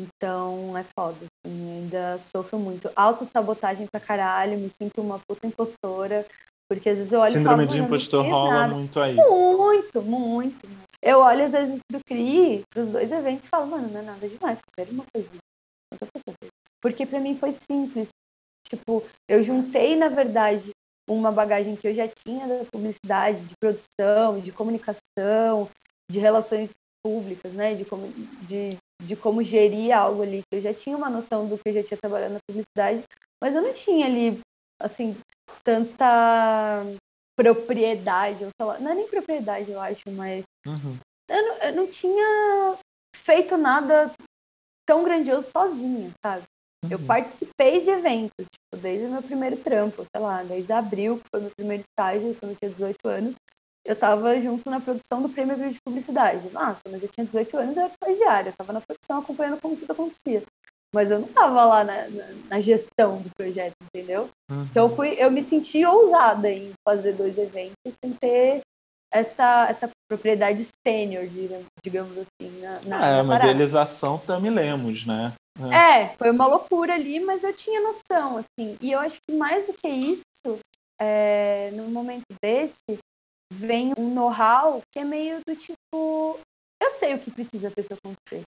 Então é foda, assim, ainda sofro muito. Autossabotagem pra caralho, me sinto uma puta impostora, porque às vezes eu olho e Síndrome falo, de "Mano, eu impostor rola nada." muito aí. Muito, muito. Eu olho às vezes pro CRI, pros dois eventos e falo, mano, não é nada demais, quero uma coisinha. Porque pra mim foi simples. Tipo, eu juntei, na verdade, uma bagagem que eu já tinha da publicidade, de produção, de comunicação, de relações públicas, né? De como, de, de como gerir algo ali. Eu já tinha uma noção do que eu já tinha trabalhado na publicidade, mas eu não tinha ali, assim, tanta propriedade, ou sei lá, não é nem propriedade, eu acho, mas Uhum. eu não, eu não tinha feito nada tão grandioso sozinha, sabe? Eu Uhum. participei de eventos, tipo, desde o meu primeiro trampo, sei lá, desde abril, que foi meu primeiro estágio, quando eu tinha 18 anos, eu tava junto na produção do Prêmio Abril de Publicidade. Nossa, mas eu tinha 18 anos, eu era estagiária, eu tava na produção acompanhando como tudo acontecia. Mas eu não tava lá na, na, na gestão do projeto, entendeu? Uhum. Então eu, fui, eu me senti ousada em fazer dois eventos sem ter essa, essa propriedade sênior, digamos, digamos assim, na, na, Ah, é uma idealização Tami Lemos, né? É, foi uma loucura ali, mas eu tinha noção, assim. E eu acho que mais do que isso, é, num momento desse, vem um know-how que é meio do tipo, eu sei o que precisa a pessoa acontecer.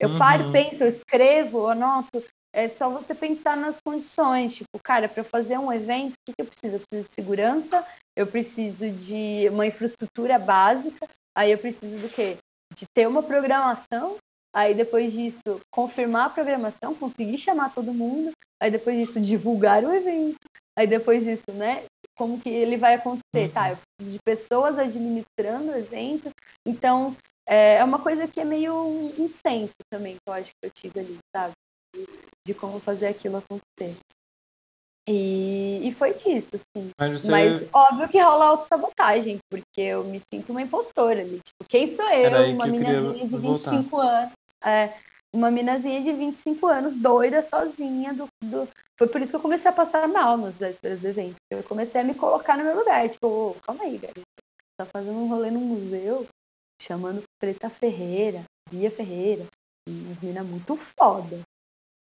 Eu paro, Uhum. penso, eu escrevo, anoto. É só você pensar nas condições. Tipo, cara, para fazer um evento, o que, que eu preciso? Eu preciso de segurança, eu preciso de uma infraestrutura básica, aí eu preciso do quê? De ter uma programação, aí depois disso, confirmar a programação, conseguir chamar todo mundo, aí depois disso, divulgar o evento, aí depois disso, né? Como que ele vai acontecer? Uhum. Tá, eu preciso de pessoas administrando o evento, então é é uma coisa que é meio um senso também, que eu acho que eu tive ali, sabe? De, de como fazer aquilo acontecer. E, e foi disso, assim. Mas você Mas óbvio que rola autossabotagem, porque eu me sinto uma impostora ali. Tipo, quem sou eu? Uma minazinha de voltar. 25 anos. É, uma minazinha de 25 anos, doida, sozinha. Do, do... Foi por isso que eu comecei a passar mal nas vésperas do evento. Eu comecei a me colocar no meu lugar. Tipo, ô, calma aí, galera. Tá fazendo um rolê no museu, chamando Preta Ferreira, Bia Ferreira. Umas mina muito foda.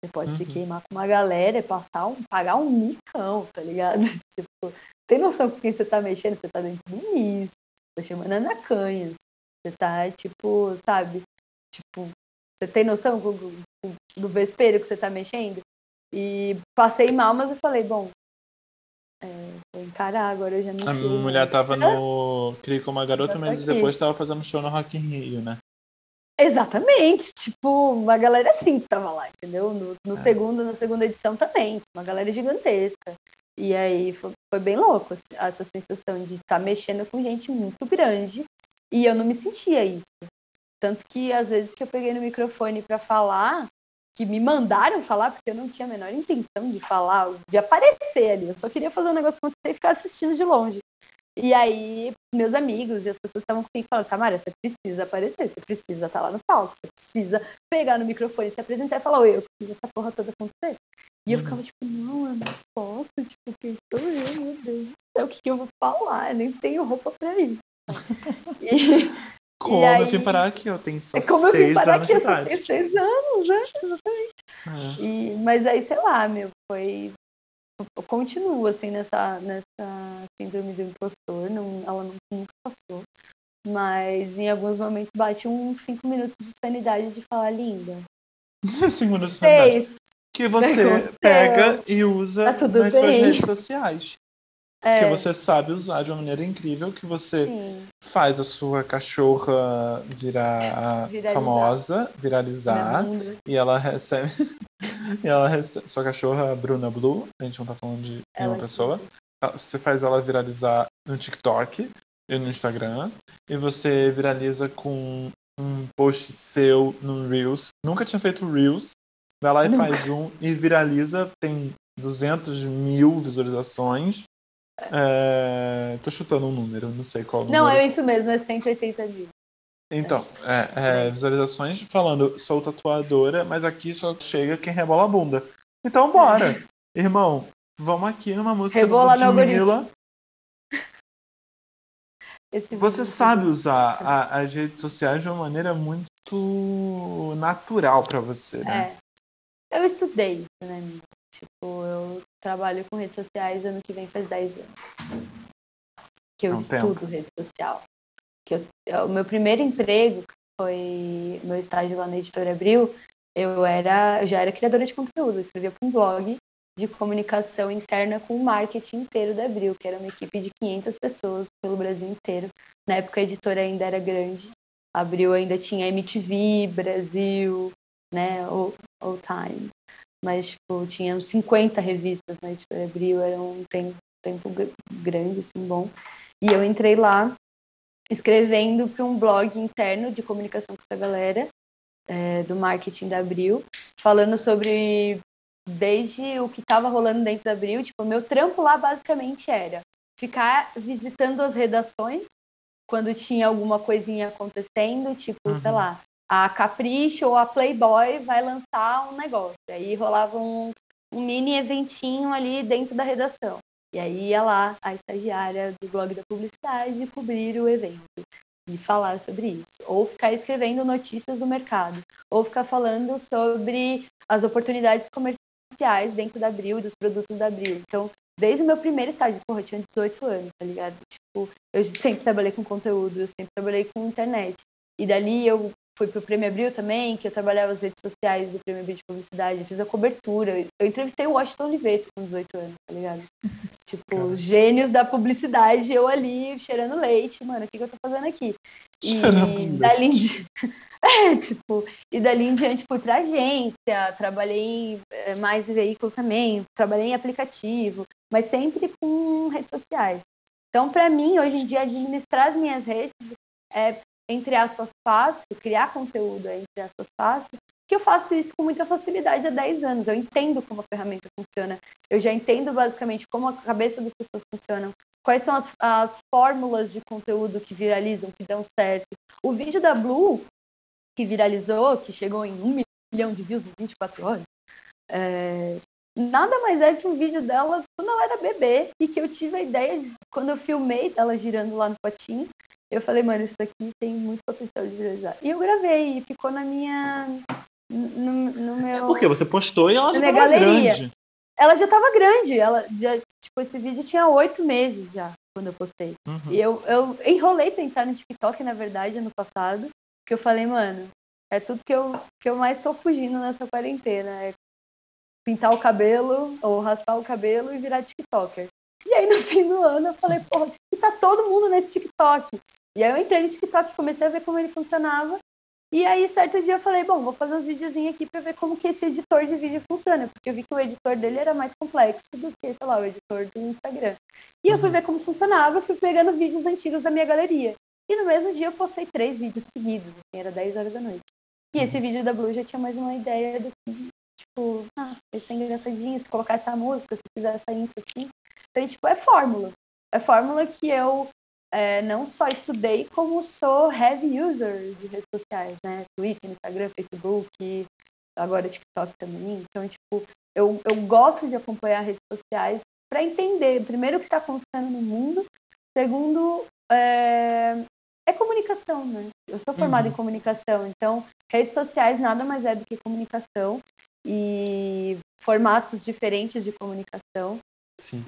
Você pode se Uhum. queimar com uma galera e passar um, pagar um micão, tá ligado? Tipo, tem noção com quem você tá mexendo? Você tá dentro do MIS, tá chamando Ana Canhas. Você tá, tipo, sabe? Tipo, você tem noção do, do, do vespeiro que você tá mexendo? E passei mal, mas eu falei, bom, é, vou encarar, agora eu já não A sou- mulher tava no Crie como uma garota, mas aqui. depois tava fazendo show no Rock in Rio, né? Exatamente, tipo, uma galera assim que tava lá, entendeu? No, no É. segundo, na segunda edição também, uma galera gigantesca. E aí foi, foi bem louco assim, essa sensação de estar mexendo com gente muito grande e eu não me sentia isso. Tanto que às vezes que eu peguei no microfone pra falar, que me mandaram falar, porque eu não tinha a menor intenção de falar, de aparecer ali. Eu só queria fazer um negócio acontecer e ficar assistindo de longe. E aí, meus amigos e as pessoas estavam comigo falando, Tamara, você precisa aparecer, você precisa estar lá no palco, você precisa pegar no microfone, se apresentar e falar, eu preciso dessa porra toda acontecer. E eu Uhum. ficava tipo, não, eu não posso, tipo, quem sou eu, meu Deus do céu, o que eu vou falar? Eu nem tenho roupa pra isso. E, Como aí- eu vim parar aqui? Eu tenho só é como eu vim seis parar anos de aqui, eu só idade. tenho seis anos, né? Exatamente. É. E, mas aí, sei lá, meu, foi. Eu continuo, assim, nessa, nessa síndrome do impostor. Não, ela não, nunca passou. Mas em alguns momentos bate uns cinco minutos de sanidade de falar linda. Cinco minutos de sanidade. Seis. Que você pega e usa Tá nas suas bem. redes sociais. É, Que você sabe usar de uma maneira incrível, que você sim, faz a sua cachorra virar Viralizar. famosa, viralizar, e ela recebe. e ela recebe. Sua cachorra Bruna Blue, a gente não tá falando de nenhuma pessoa. Você faz ela viralizar no TikTok e no Instagram. E você viraliza com um post seu no Reels. Nunca tinha feito Reels. Vai lá e Nunca. faz um e viraliza. Tem 200 mil visualizações. É, Tô chutando um número, não sei qual Não, número. é isso mesmo, é 180 mil. Então, é, é, visualizações falando, sou tatuadora, mas aqui só chega quem rebola a bunda. Então bora! Irmão, vamos aqui numa música Rebola do Ludmilla. Você sabe usar a- as redes sociais de uma maneira muito natural pra você, né? É. Eu estudei isso, né, amiga? Tipo, eu trabalho com redes sociais ano que vem faz 10 anos. Que eu É um tempo. estudo rede social. Que eu- eu- o meu primeiro emprego, que foi meu estágio lá na Editora Abril, eu era, eu já era criadora de conteúdo, eu escrevia para um blog de comunicação interna com o marketing inteiro da Abril, que era uma equipe de 500 pessoas pelo Brasil inteiro. Na época a editora ainda era grande. A Abril ainda tinha MTV, Brasil, né, o All Time. Mas, tipo, tinha uns 50 revistas na editora Abril, era um tempo, tempo gr- grande, assim, bom. E eu entrei lá escrevendo para um blog interno de comunicação com essa galera é, do marketing da Abril, falando sobre desde o que estava rolando dentro da Abril. Tipo, meu trampo lá basicamente era ficar visitando as redações quando tinha alguma coisinha acontecendo, tipo, uhum. sei lá, a Capricho ou a Playboy vai lançar um negócio. Aí rolava um, um mini eventinho ali dentro da redação. E aí ia lá a estagiária do blog da publicidade cobrir o evento e falar sobre isso. Ou ficar escrevendo notícias do mercado. Ou ficar falando sobre as oportunidades comerciais dentro da Abril, dos produtos da Abril. Então, desde o meu primeiro estágio, porra, eu tinha 18 anos, tá ligado? Tipo, eu sempre trabalhei com conteúdo, eu sempre trabalhei com internet. E dali eu fui pro Prêmio Abril também, que eu trabalhava nas redes sociais do Prêmio Abril de Publicidade, fiz a cobertura. Eu entrevistei o Washington Oliveto com 18 anos, tá ligado? tipo, gênios da publicidade, eu ali cheirando leite, mano, o que, que eu tô fazendo aqui? E dali em... é, tipo, e dali em diante fui pra agência, trabalhei eh, mais em veículo também, trabalhei em aplicativo, mas sempre com redes sociais. Então, para mim, hoje em dia, administrar as minhas redes é entre aspas, fácil, criar conteúdo é, entre aspas, fácil, que eu faço isso com muita facilidade há 10 anos. Eu entendo como a ferramenta funciona, eu já entendo basicamente como a cabeça das pessoas funcionam, quais são as, as fórmulas de conteúdo que viralizam, que dão certo. O vídeo da Blue, que viralizou, que chegou em um milhão de views em 24 horas, é, nada mais é que um vídeo dela quando ela era bebê e que eu tive a ideia, de, quando eu filmei ela girando lá no potinho, eu falei, mano, isso aqui tem muito potencial de viralizar. E eu gravei, e ficou na minha. No, no meu. É porque você postou e ela já tava galeria. grande. Ela já tava grande. Ela já, tipo, esse vídeo tinha oito meses já, quando eu postei. Uhum. E eu, eu enrolei pra entrar no TikTok, na verdade, ano passado. Que eu falei, mano, é tudo que eu, que eu mais tô fugindo nessa quarentena. É pintar o cabelo, ou raspar o cabelo e virar TikToker. E aí, no fim do ano, eu falei, porra, que tá todo mundo nesse TikTok. E aí eu entrei no TikTok, comecei a ver como ele funcionava. E aí, certo dia, eu falei, bom, vou fazer uns videozinhos aqui pra ver como que esse editor de vídeo funciona. Porque eu vi que o editor dele era mais complexo do que, sei lá, o editor do Instagram. E eu fui uhum. ver como funcionava, fui pegando vídeos antigos da minha galeria. E no mesmo dia eu postei três vídeos seguidos, assim, era 10 horas da noite. E esse uhum. vídeo da Blue já tinha mais uma ideia do que, tipo, ah, esse é engraçadinho, se colocar essa música, se fizer essa intro assim. Então, tipo, é fórmula. É fórmula que eu é, não só estudei, como sou heavy user de redes sociais, né? Twitter, Instagram, Facebook, agora TikTok também. Então, tipo, eu, eu gosto de acompanhar redes sociais para entender, primeiro, o que está acontecendo no mundo, segundo, é, é comunicação, né? Eu sou formada uhum. em comunicação, então redes sociais nada mais é do que comunicação e formatos diferentes de comunicação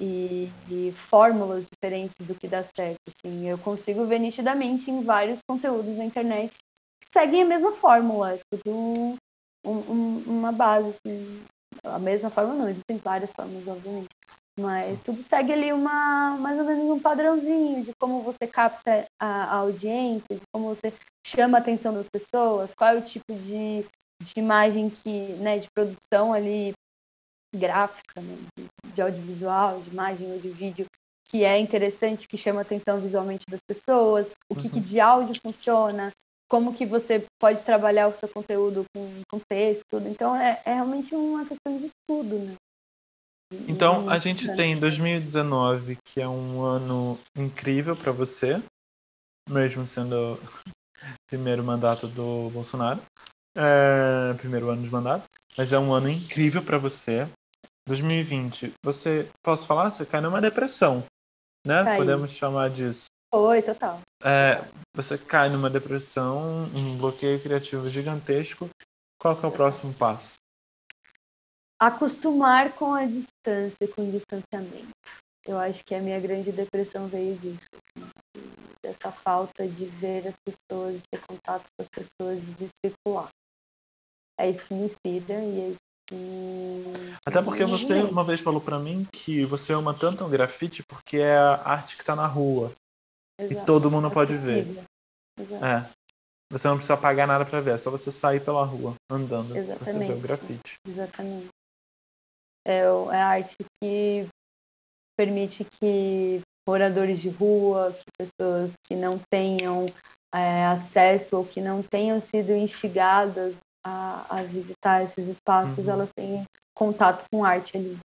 e, e, fórmulas diferentes do que dá certo. Assim. Eu consigo ver nitidamente em vários conteúdos na internet que seguem a mesma fórmula, é tudo um, um, uma base. Assim. A mesma fórmula não, existem várias fórmulas, obviamente. Mas Sim. tudo segue ali uma, mais ou menos um padrãozinho de como você capta a, a audiência, de como você chama a atenção das pessoas, qual é o tipo de, de imagem que, né, de produção ali gráfica, né, de audiovisual, de imagem ou de vídeo, que é interessante, que chama a atenção visualmente das pessoas, o que, uhum. que de áudio funciona, como que você pode trabalhar o seu conteúdo com, com texto, tudo. Então é, é realmente uma questão de estudo, né? Então, a gente tem 2019, que é um ano incrível para você, mesmo sendo o primeiro mandato do Bolsonaro, é, primeiro ano de mandato, mas é um ano incrível para você. 2020, você, posso falar? Você cai numa depressão, né? Cai. Podemos chamar disso. Foi, total. É, você cai numa depressão, um bloqueio criativo gigantesco. Qual que é o próximo passo? Acostumar com a distância, com o distanciamento. Eu acho que a minha grande depressão veio disso. Dessa falta de ver as pessoas, de ter contato com as pessoas, de circular. É isso que me inspira e é isso até porque você uma vez falou para mim que você ama tanto o grafite porque é a arte que tá na rua. Exato. E todo mundo é pode ver. Exato. É. Você não precisa pagar nada para ver, é só você sair pela rua andando Exatamente. você ver o grafite. Exatamente. É, é a arte que permite que moradores de rua, que pessoas que não tenham é, acesso ou que não tenham sido instigadas a, a visitar esses espaços, Uhum. elas têm contato com arte ali,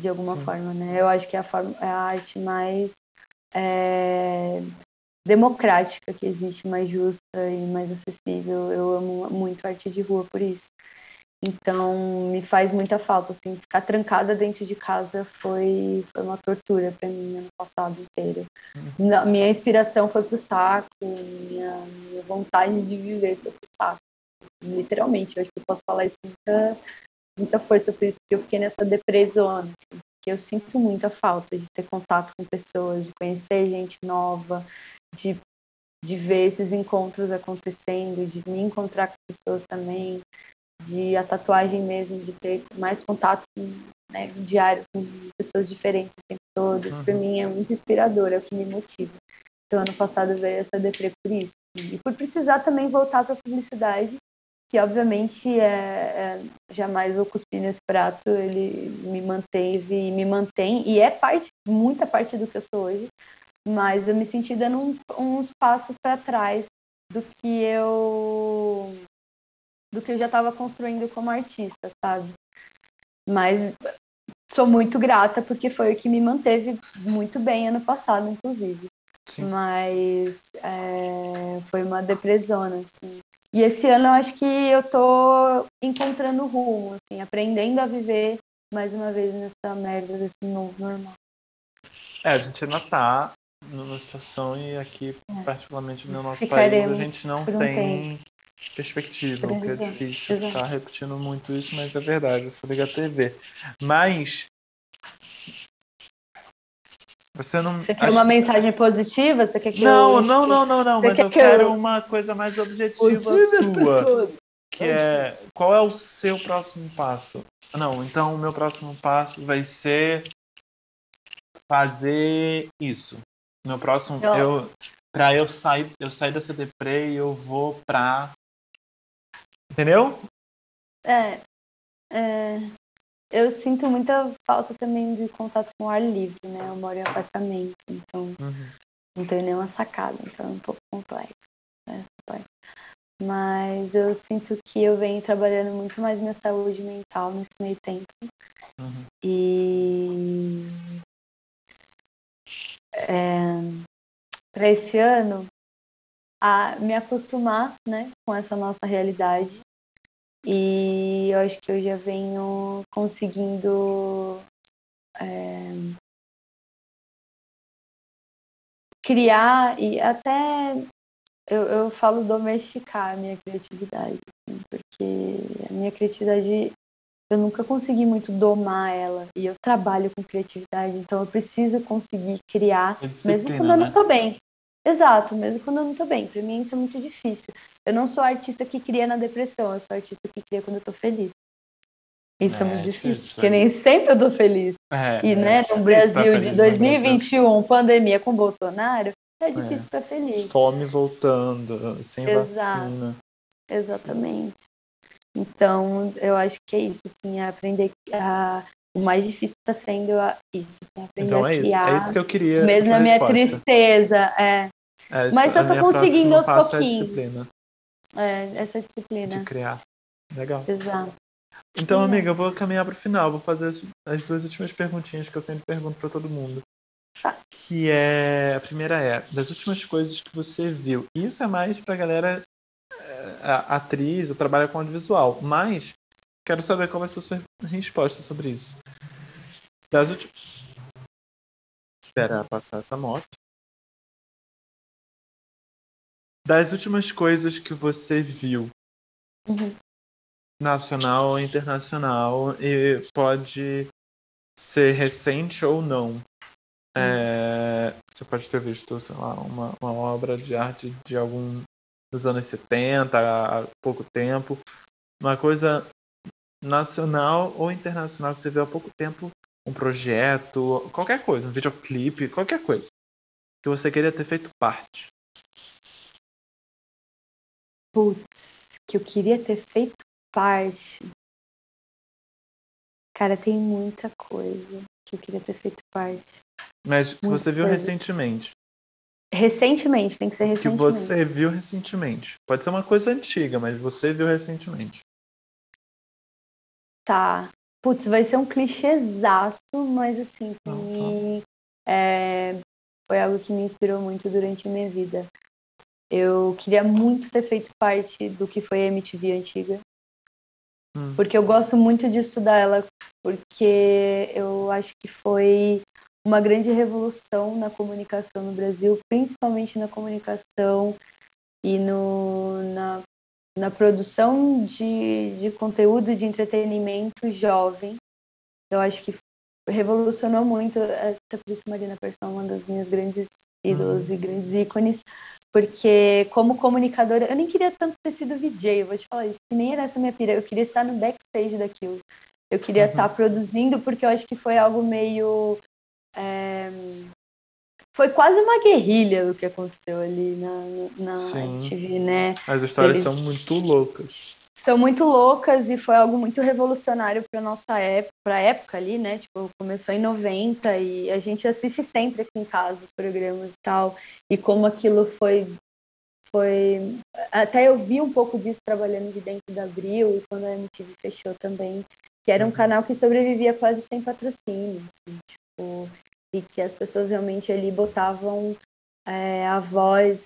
de alguma Sim. forma, né? Eu acho que é a, forma, é a arte mais é, democrática que existe, mais justa e mais acessível. Eu amo muito a arte de rua por isso. Então, me faz muita falta, assim, ficar trancada dentro de casa foi, foi uma tortura para mim ano passado inteiro. Não, minha inspiração foi pro saco, minha, minha vontade de viver foi pro saco. Literalmente, eu acho que eu posso falar isso com muita, muita força por isso, porque eu fiquei nessa depressão, assim, que eu sinto muita falta de ter contato com pessoas, de conhecer gente nova, de, de ver esses encontros acontecendo, de me encontrar com pessoas também, de a tatuagem mesmo, de ter mais contato né, diário com pessoas diferentes o tempo todo. Isso para Uhum. mim é muito inspirador, é o que me motiva. Então, ano passado veio essa deprê por isso. E por precisar também voltar para a publicidade, que obviamente é, é, jamais vou cuspir nesse prato, ele me manteve e me mantém, e é parte, muita parte do que eu sou hoje, mas eu me senti dando um- uns passos para trás do que eu do que eu já estava construindo como artista, sabe? Mas sou muito grata porque foi o que me manteve muito bem ano passado, inclusive. Sim. Mas é, foi uma depressona, assim. E esse ano eu acho que eu tô encontrando rumo, assim, aprendendo a viver mais uma vez nessa merda desse novo normal. É, a gente ainda tá numa situação e aqui, É. particularmente no nosso Ficaremos país, a gente não um tem perspectiva, o que é difícil exato. ficar repetindo muito isso, mas é verdade, é só ligar a TV. Mas. Você não. Você quer acho- uma mensagem positiva? Você quer que Não, eu... não, não, não, não, Você mas eu que eu- quero uma coisa mais objetiva sua. Que é qual é o seu próximo passo? Não, então o meu próximo passo vai ser fazer isso. Meu próximo, Eu- eu para eu sair, eu sair dessa deprê e eu vou pra Entendeu? É, é, eu sinto muita falta também de contato com o ar livre, né? Eu moro em apartamento, então Uhum. não tenho nenhuma sacada, então é um pouco complexo. Né? Mas eu sinto que eu venho trabalhando muito mais minha saúde mental nesse meio tempo. Uhum. E para esse ano, a me acostumar né, com essa nossa realidade. E eu acho que eu já venho conseguindo é, criar e até eu, eu falo domesticar a minha criatividade, assim, porque a minha criatividade eu nunca consegui muito domar ela e eu trabalho com criatividade, então eu preciso conseguir criar mesmo quando eu não né? tô bem. Exato, mesmo quando eu não tô bem. Pra mim isso é muito difícil. Eu não sou artista que cria na depressão, eu sou artista que cria quando eu tô feliz. Isso é, É, muito difícil, difícil, porque é. nem sempre eu tô feliz. É, E, é né, difícil no tá Brasil de no Brasil. 2021, pandemia com Bolsonaro, é difícil É. estar feliz. Fome voltando, sem Exato. vacina. Exatamente. Então, eu acho que é isso, assim, é aprender a... O mais difícil está sendo a... isso, assim, aprender Então a é isso. criar. É isso que eu queria. Mesmo na minha resposta. tristeza, é, É, Mas eu tô conseguindo aos é pouquinhos. é essa disciplina. de criar. Legal. Exato. Então, Legal. amiga, eu vou caminhar pro final. Vou fazer as, as duas últimas perguntinhas que eu sempre pergunto pra todo mundo. Tá. Que é. A primeira é, das últimas coisas que você viu. Isso é mais pra galera é, atriz, ou trabalha com audiovisual. Mas quero saber qual vai ser a sua resposta sobre isso. Das últimas. Espera passar essa moto. Das últimas coisas que você viu Uhum. nacional ou internacional e pode ser recente ou não. É, você pode ter visto, sei lá, uma, uma obra de arte de algum dos anos 70, há pouco tempo, uma coisa nacional ou internacional que você viu há pouco tempo, um projeto, qualquer coisa, um videoclipe, qualquer coisa que você queria ter feito parte. Putz, que eu queria ter feito parte. Cara, tem muita coisa. que eu queria ter feito parte. Mas que você viu coisa. recentemente. Recentemente, tem que ser Que recentemente. você viu recentemente. Pode ser uma coisa antiga, mas você viu recentemente. Tá. Putz, vai ser um clichêzaço, mas assim, Não, tá. é, foi algo que me inspirou muito durante a minha vida. Eu queria muito ter feito parte do que foi a MTV antiga, Hum. porque eu gosto muito de estudar ela, porque eu acho que foi uma grande revolução na comunicação no Brasil, principalmente na comunicação e no, na, na produção de, de conteúdo de entretenimento jovem. Eu acho que revolucionou muito, até por isso Marina Persson é uma das minhas grandes ídolos e grandes ícones, porque como comunicadora, eu nem queria tanto ter sido VJ, eu vou te falar isso, que nem era essa minha pira, eu queria estar no backstage daquilo. Eu queria Uhum. estar produzindo, porque eu acho que foi algo meio. é, Foi quase uma guerrilha o que aconteceu ali na, na Sim. MTV, né? As histórias Eles- são muito loucas. São muito loucas e foi algo muito revolucionário para nossa época, para época ali, né? Tipo, começou em 90 e a gente assiste sempre aqui em casa os programas e tal. E como aquilo foi foi até eu vi um pouco disso trabalhando de dentro da Abril e quando a MTV fechou também, que era um Uhum. canal que sobrevivia quase sem patrocínio, assim, tipo, e que as pessoas realmente ali botavam é, a voz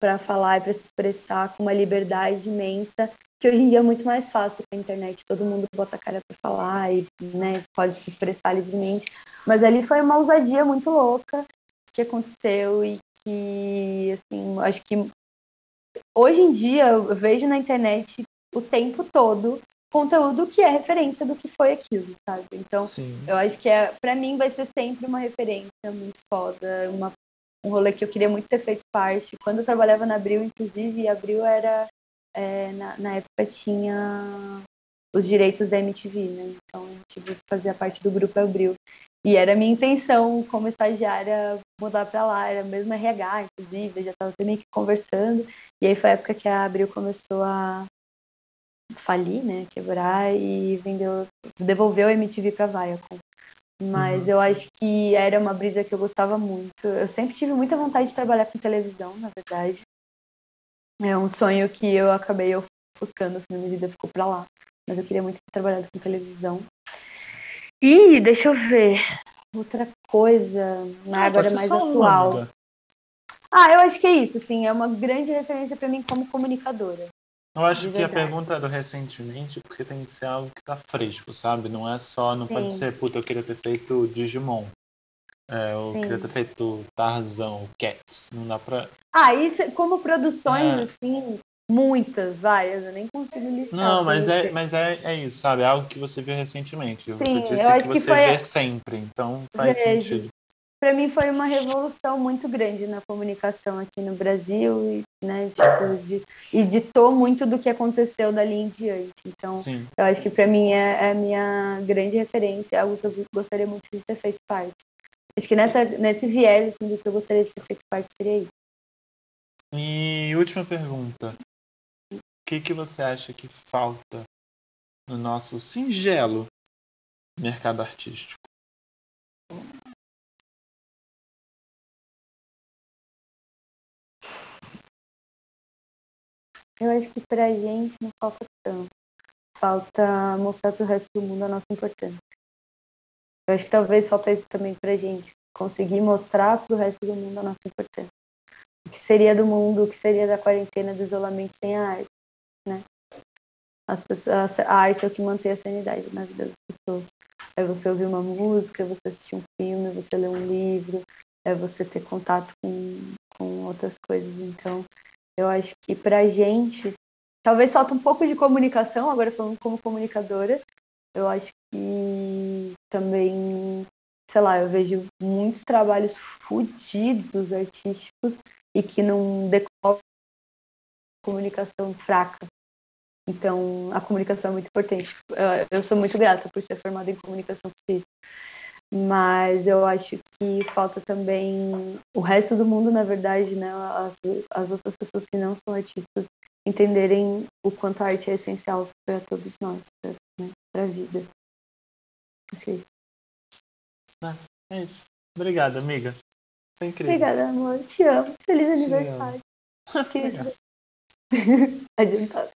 para falar e para se expressar com uma liberdade imensa que hoje em dia é muito mais fácil com a internet, todo mundo bota a cara para falar e né, pode se expressar livremente. Mas ali foi uma ousadia muito louca que aconteceu e que, assim, acho que hoje em dia eu vejo na internet o tempo todo conteúdo que é referência do que foi aquilo, sabe? Então, Sim. eu acho que é, para mim vai ser sempre uma referência muito foda, uma, um rolê que eu queria muito ter feito parte. Quando eu trabalhava na Abril, inclusive, Abril era é, na, na época tinha os direitos da MTV, né? Então a MTV fazia parte do grupo Abril. E era a minha intenção, como estagiária, mudar para lá, era mesmo RH, inclusive, eu já estava meio que conversando. E aí foi a época que a Abril começou a falir, né? Quebrar e vendeu, devolveu a MTV para Viacom. Mas Uhum. eu acho que era uma brisa que eu gostava muito. Eu sempre tive muita vontade de trabalhar com televisão, na verdade. É um sonho que eu acabei ofuscando, assim, minha vida ficou pra lá. Mas eu queria muito ter trabalhado com televisão. E deixa eu ver. Outra coisa, Ah, agora pode mais atual. amiga. Ah, eu acho que é isso, assim, é uma grande referência pra mim como comunicadora. Eu acho que a pergunta do recentemente, porque tem que ser algo que tá fresco, sabe? Não é só, não pode Sim. ser, puta, eu queria ter feito Digimon. É, eu Sim. queria ter feito Tarzan, Cats. Não dá pra. Ah, isso, como produções, É. assim, muitas, várias, eu nem consigo listar. Não, mas é, você. mas é, é isso, sabe? É algo que você viu recentemente. você Sim, disse eu acho que que você foi- vê sempre, então faz Vejo. sentido. Pra mim foi uma revolução muito grande na comunicação aqui no Brasil e, né, tipo, de- e ditou muito do que aconteceu dali em diante. Então, Sim. eu acho que pra mim é, é a minha grande referência, é algo que eu gostaria muito de ter feito parte. Acho que nessa, nesse viés assim, do que eu gostaria de feito parte seria isso. E última pergunta. O que, que você acha que falta no nosso singelo mercado artístico? Eu acho que pra gente não falta tanto. Falta mostrar pro resto do mundo a nossa importância. Eu acho que talvez falta isso também pra gente. Conseguir mostrar pro resto do mundo a nossa importância. O que seria do mundo, o que seria da quarentena, do isolamento sem a arte, né? As pessoas, a arte é o que mantém a sanidade na vida das pessoas. É você ouvir uma música, é você assistir um filme, é você ler um livro, é você ter contato com, com outras coisas. Então, eu acho que pra gente, talvez falta um pouco de comunicação, agora falando como comunicadora, eu acho que também, sei lá, eu vejo muitos trabalhos fodidos artísticos e que não decolam comunicação fraca. Então, a comunicação é muito importante. Eu, sou muito grata por ser formada em comunicação. Mas eu acho que falta também o resto do mundo, na verdade, né? As, as outras pessoas que não são artistas entenderem o quanto a arte é essencial para todos nós, para né, a vida. Acho que é isso. É isso. Obrigada, amiga. Foi incrível. Obrigada, amor. Te amo. Feliz Te aniversário. Obrigado. Adiantado.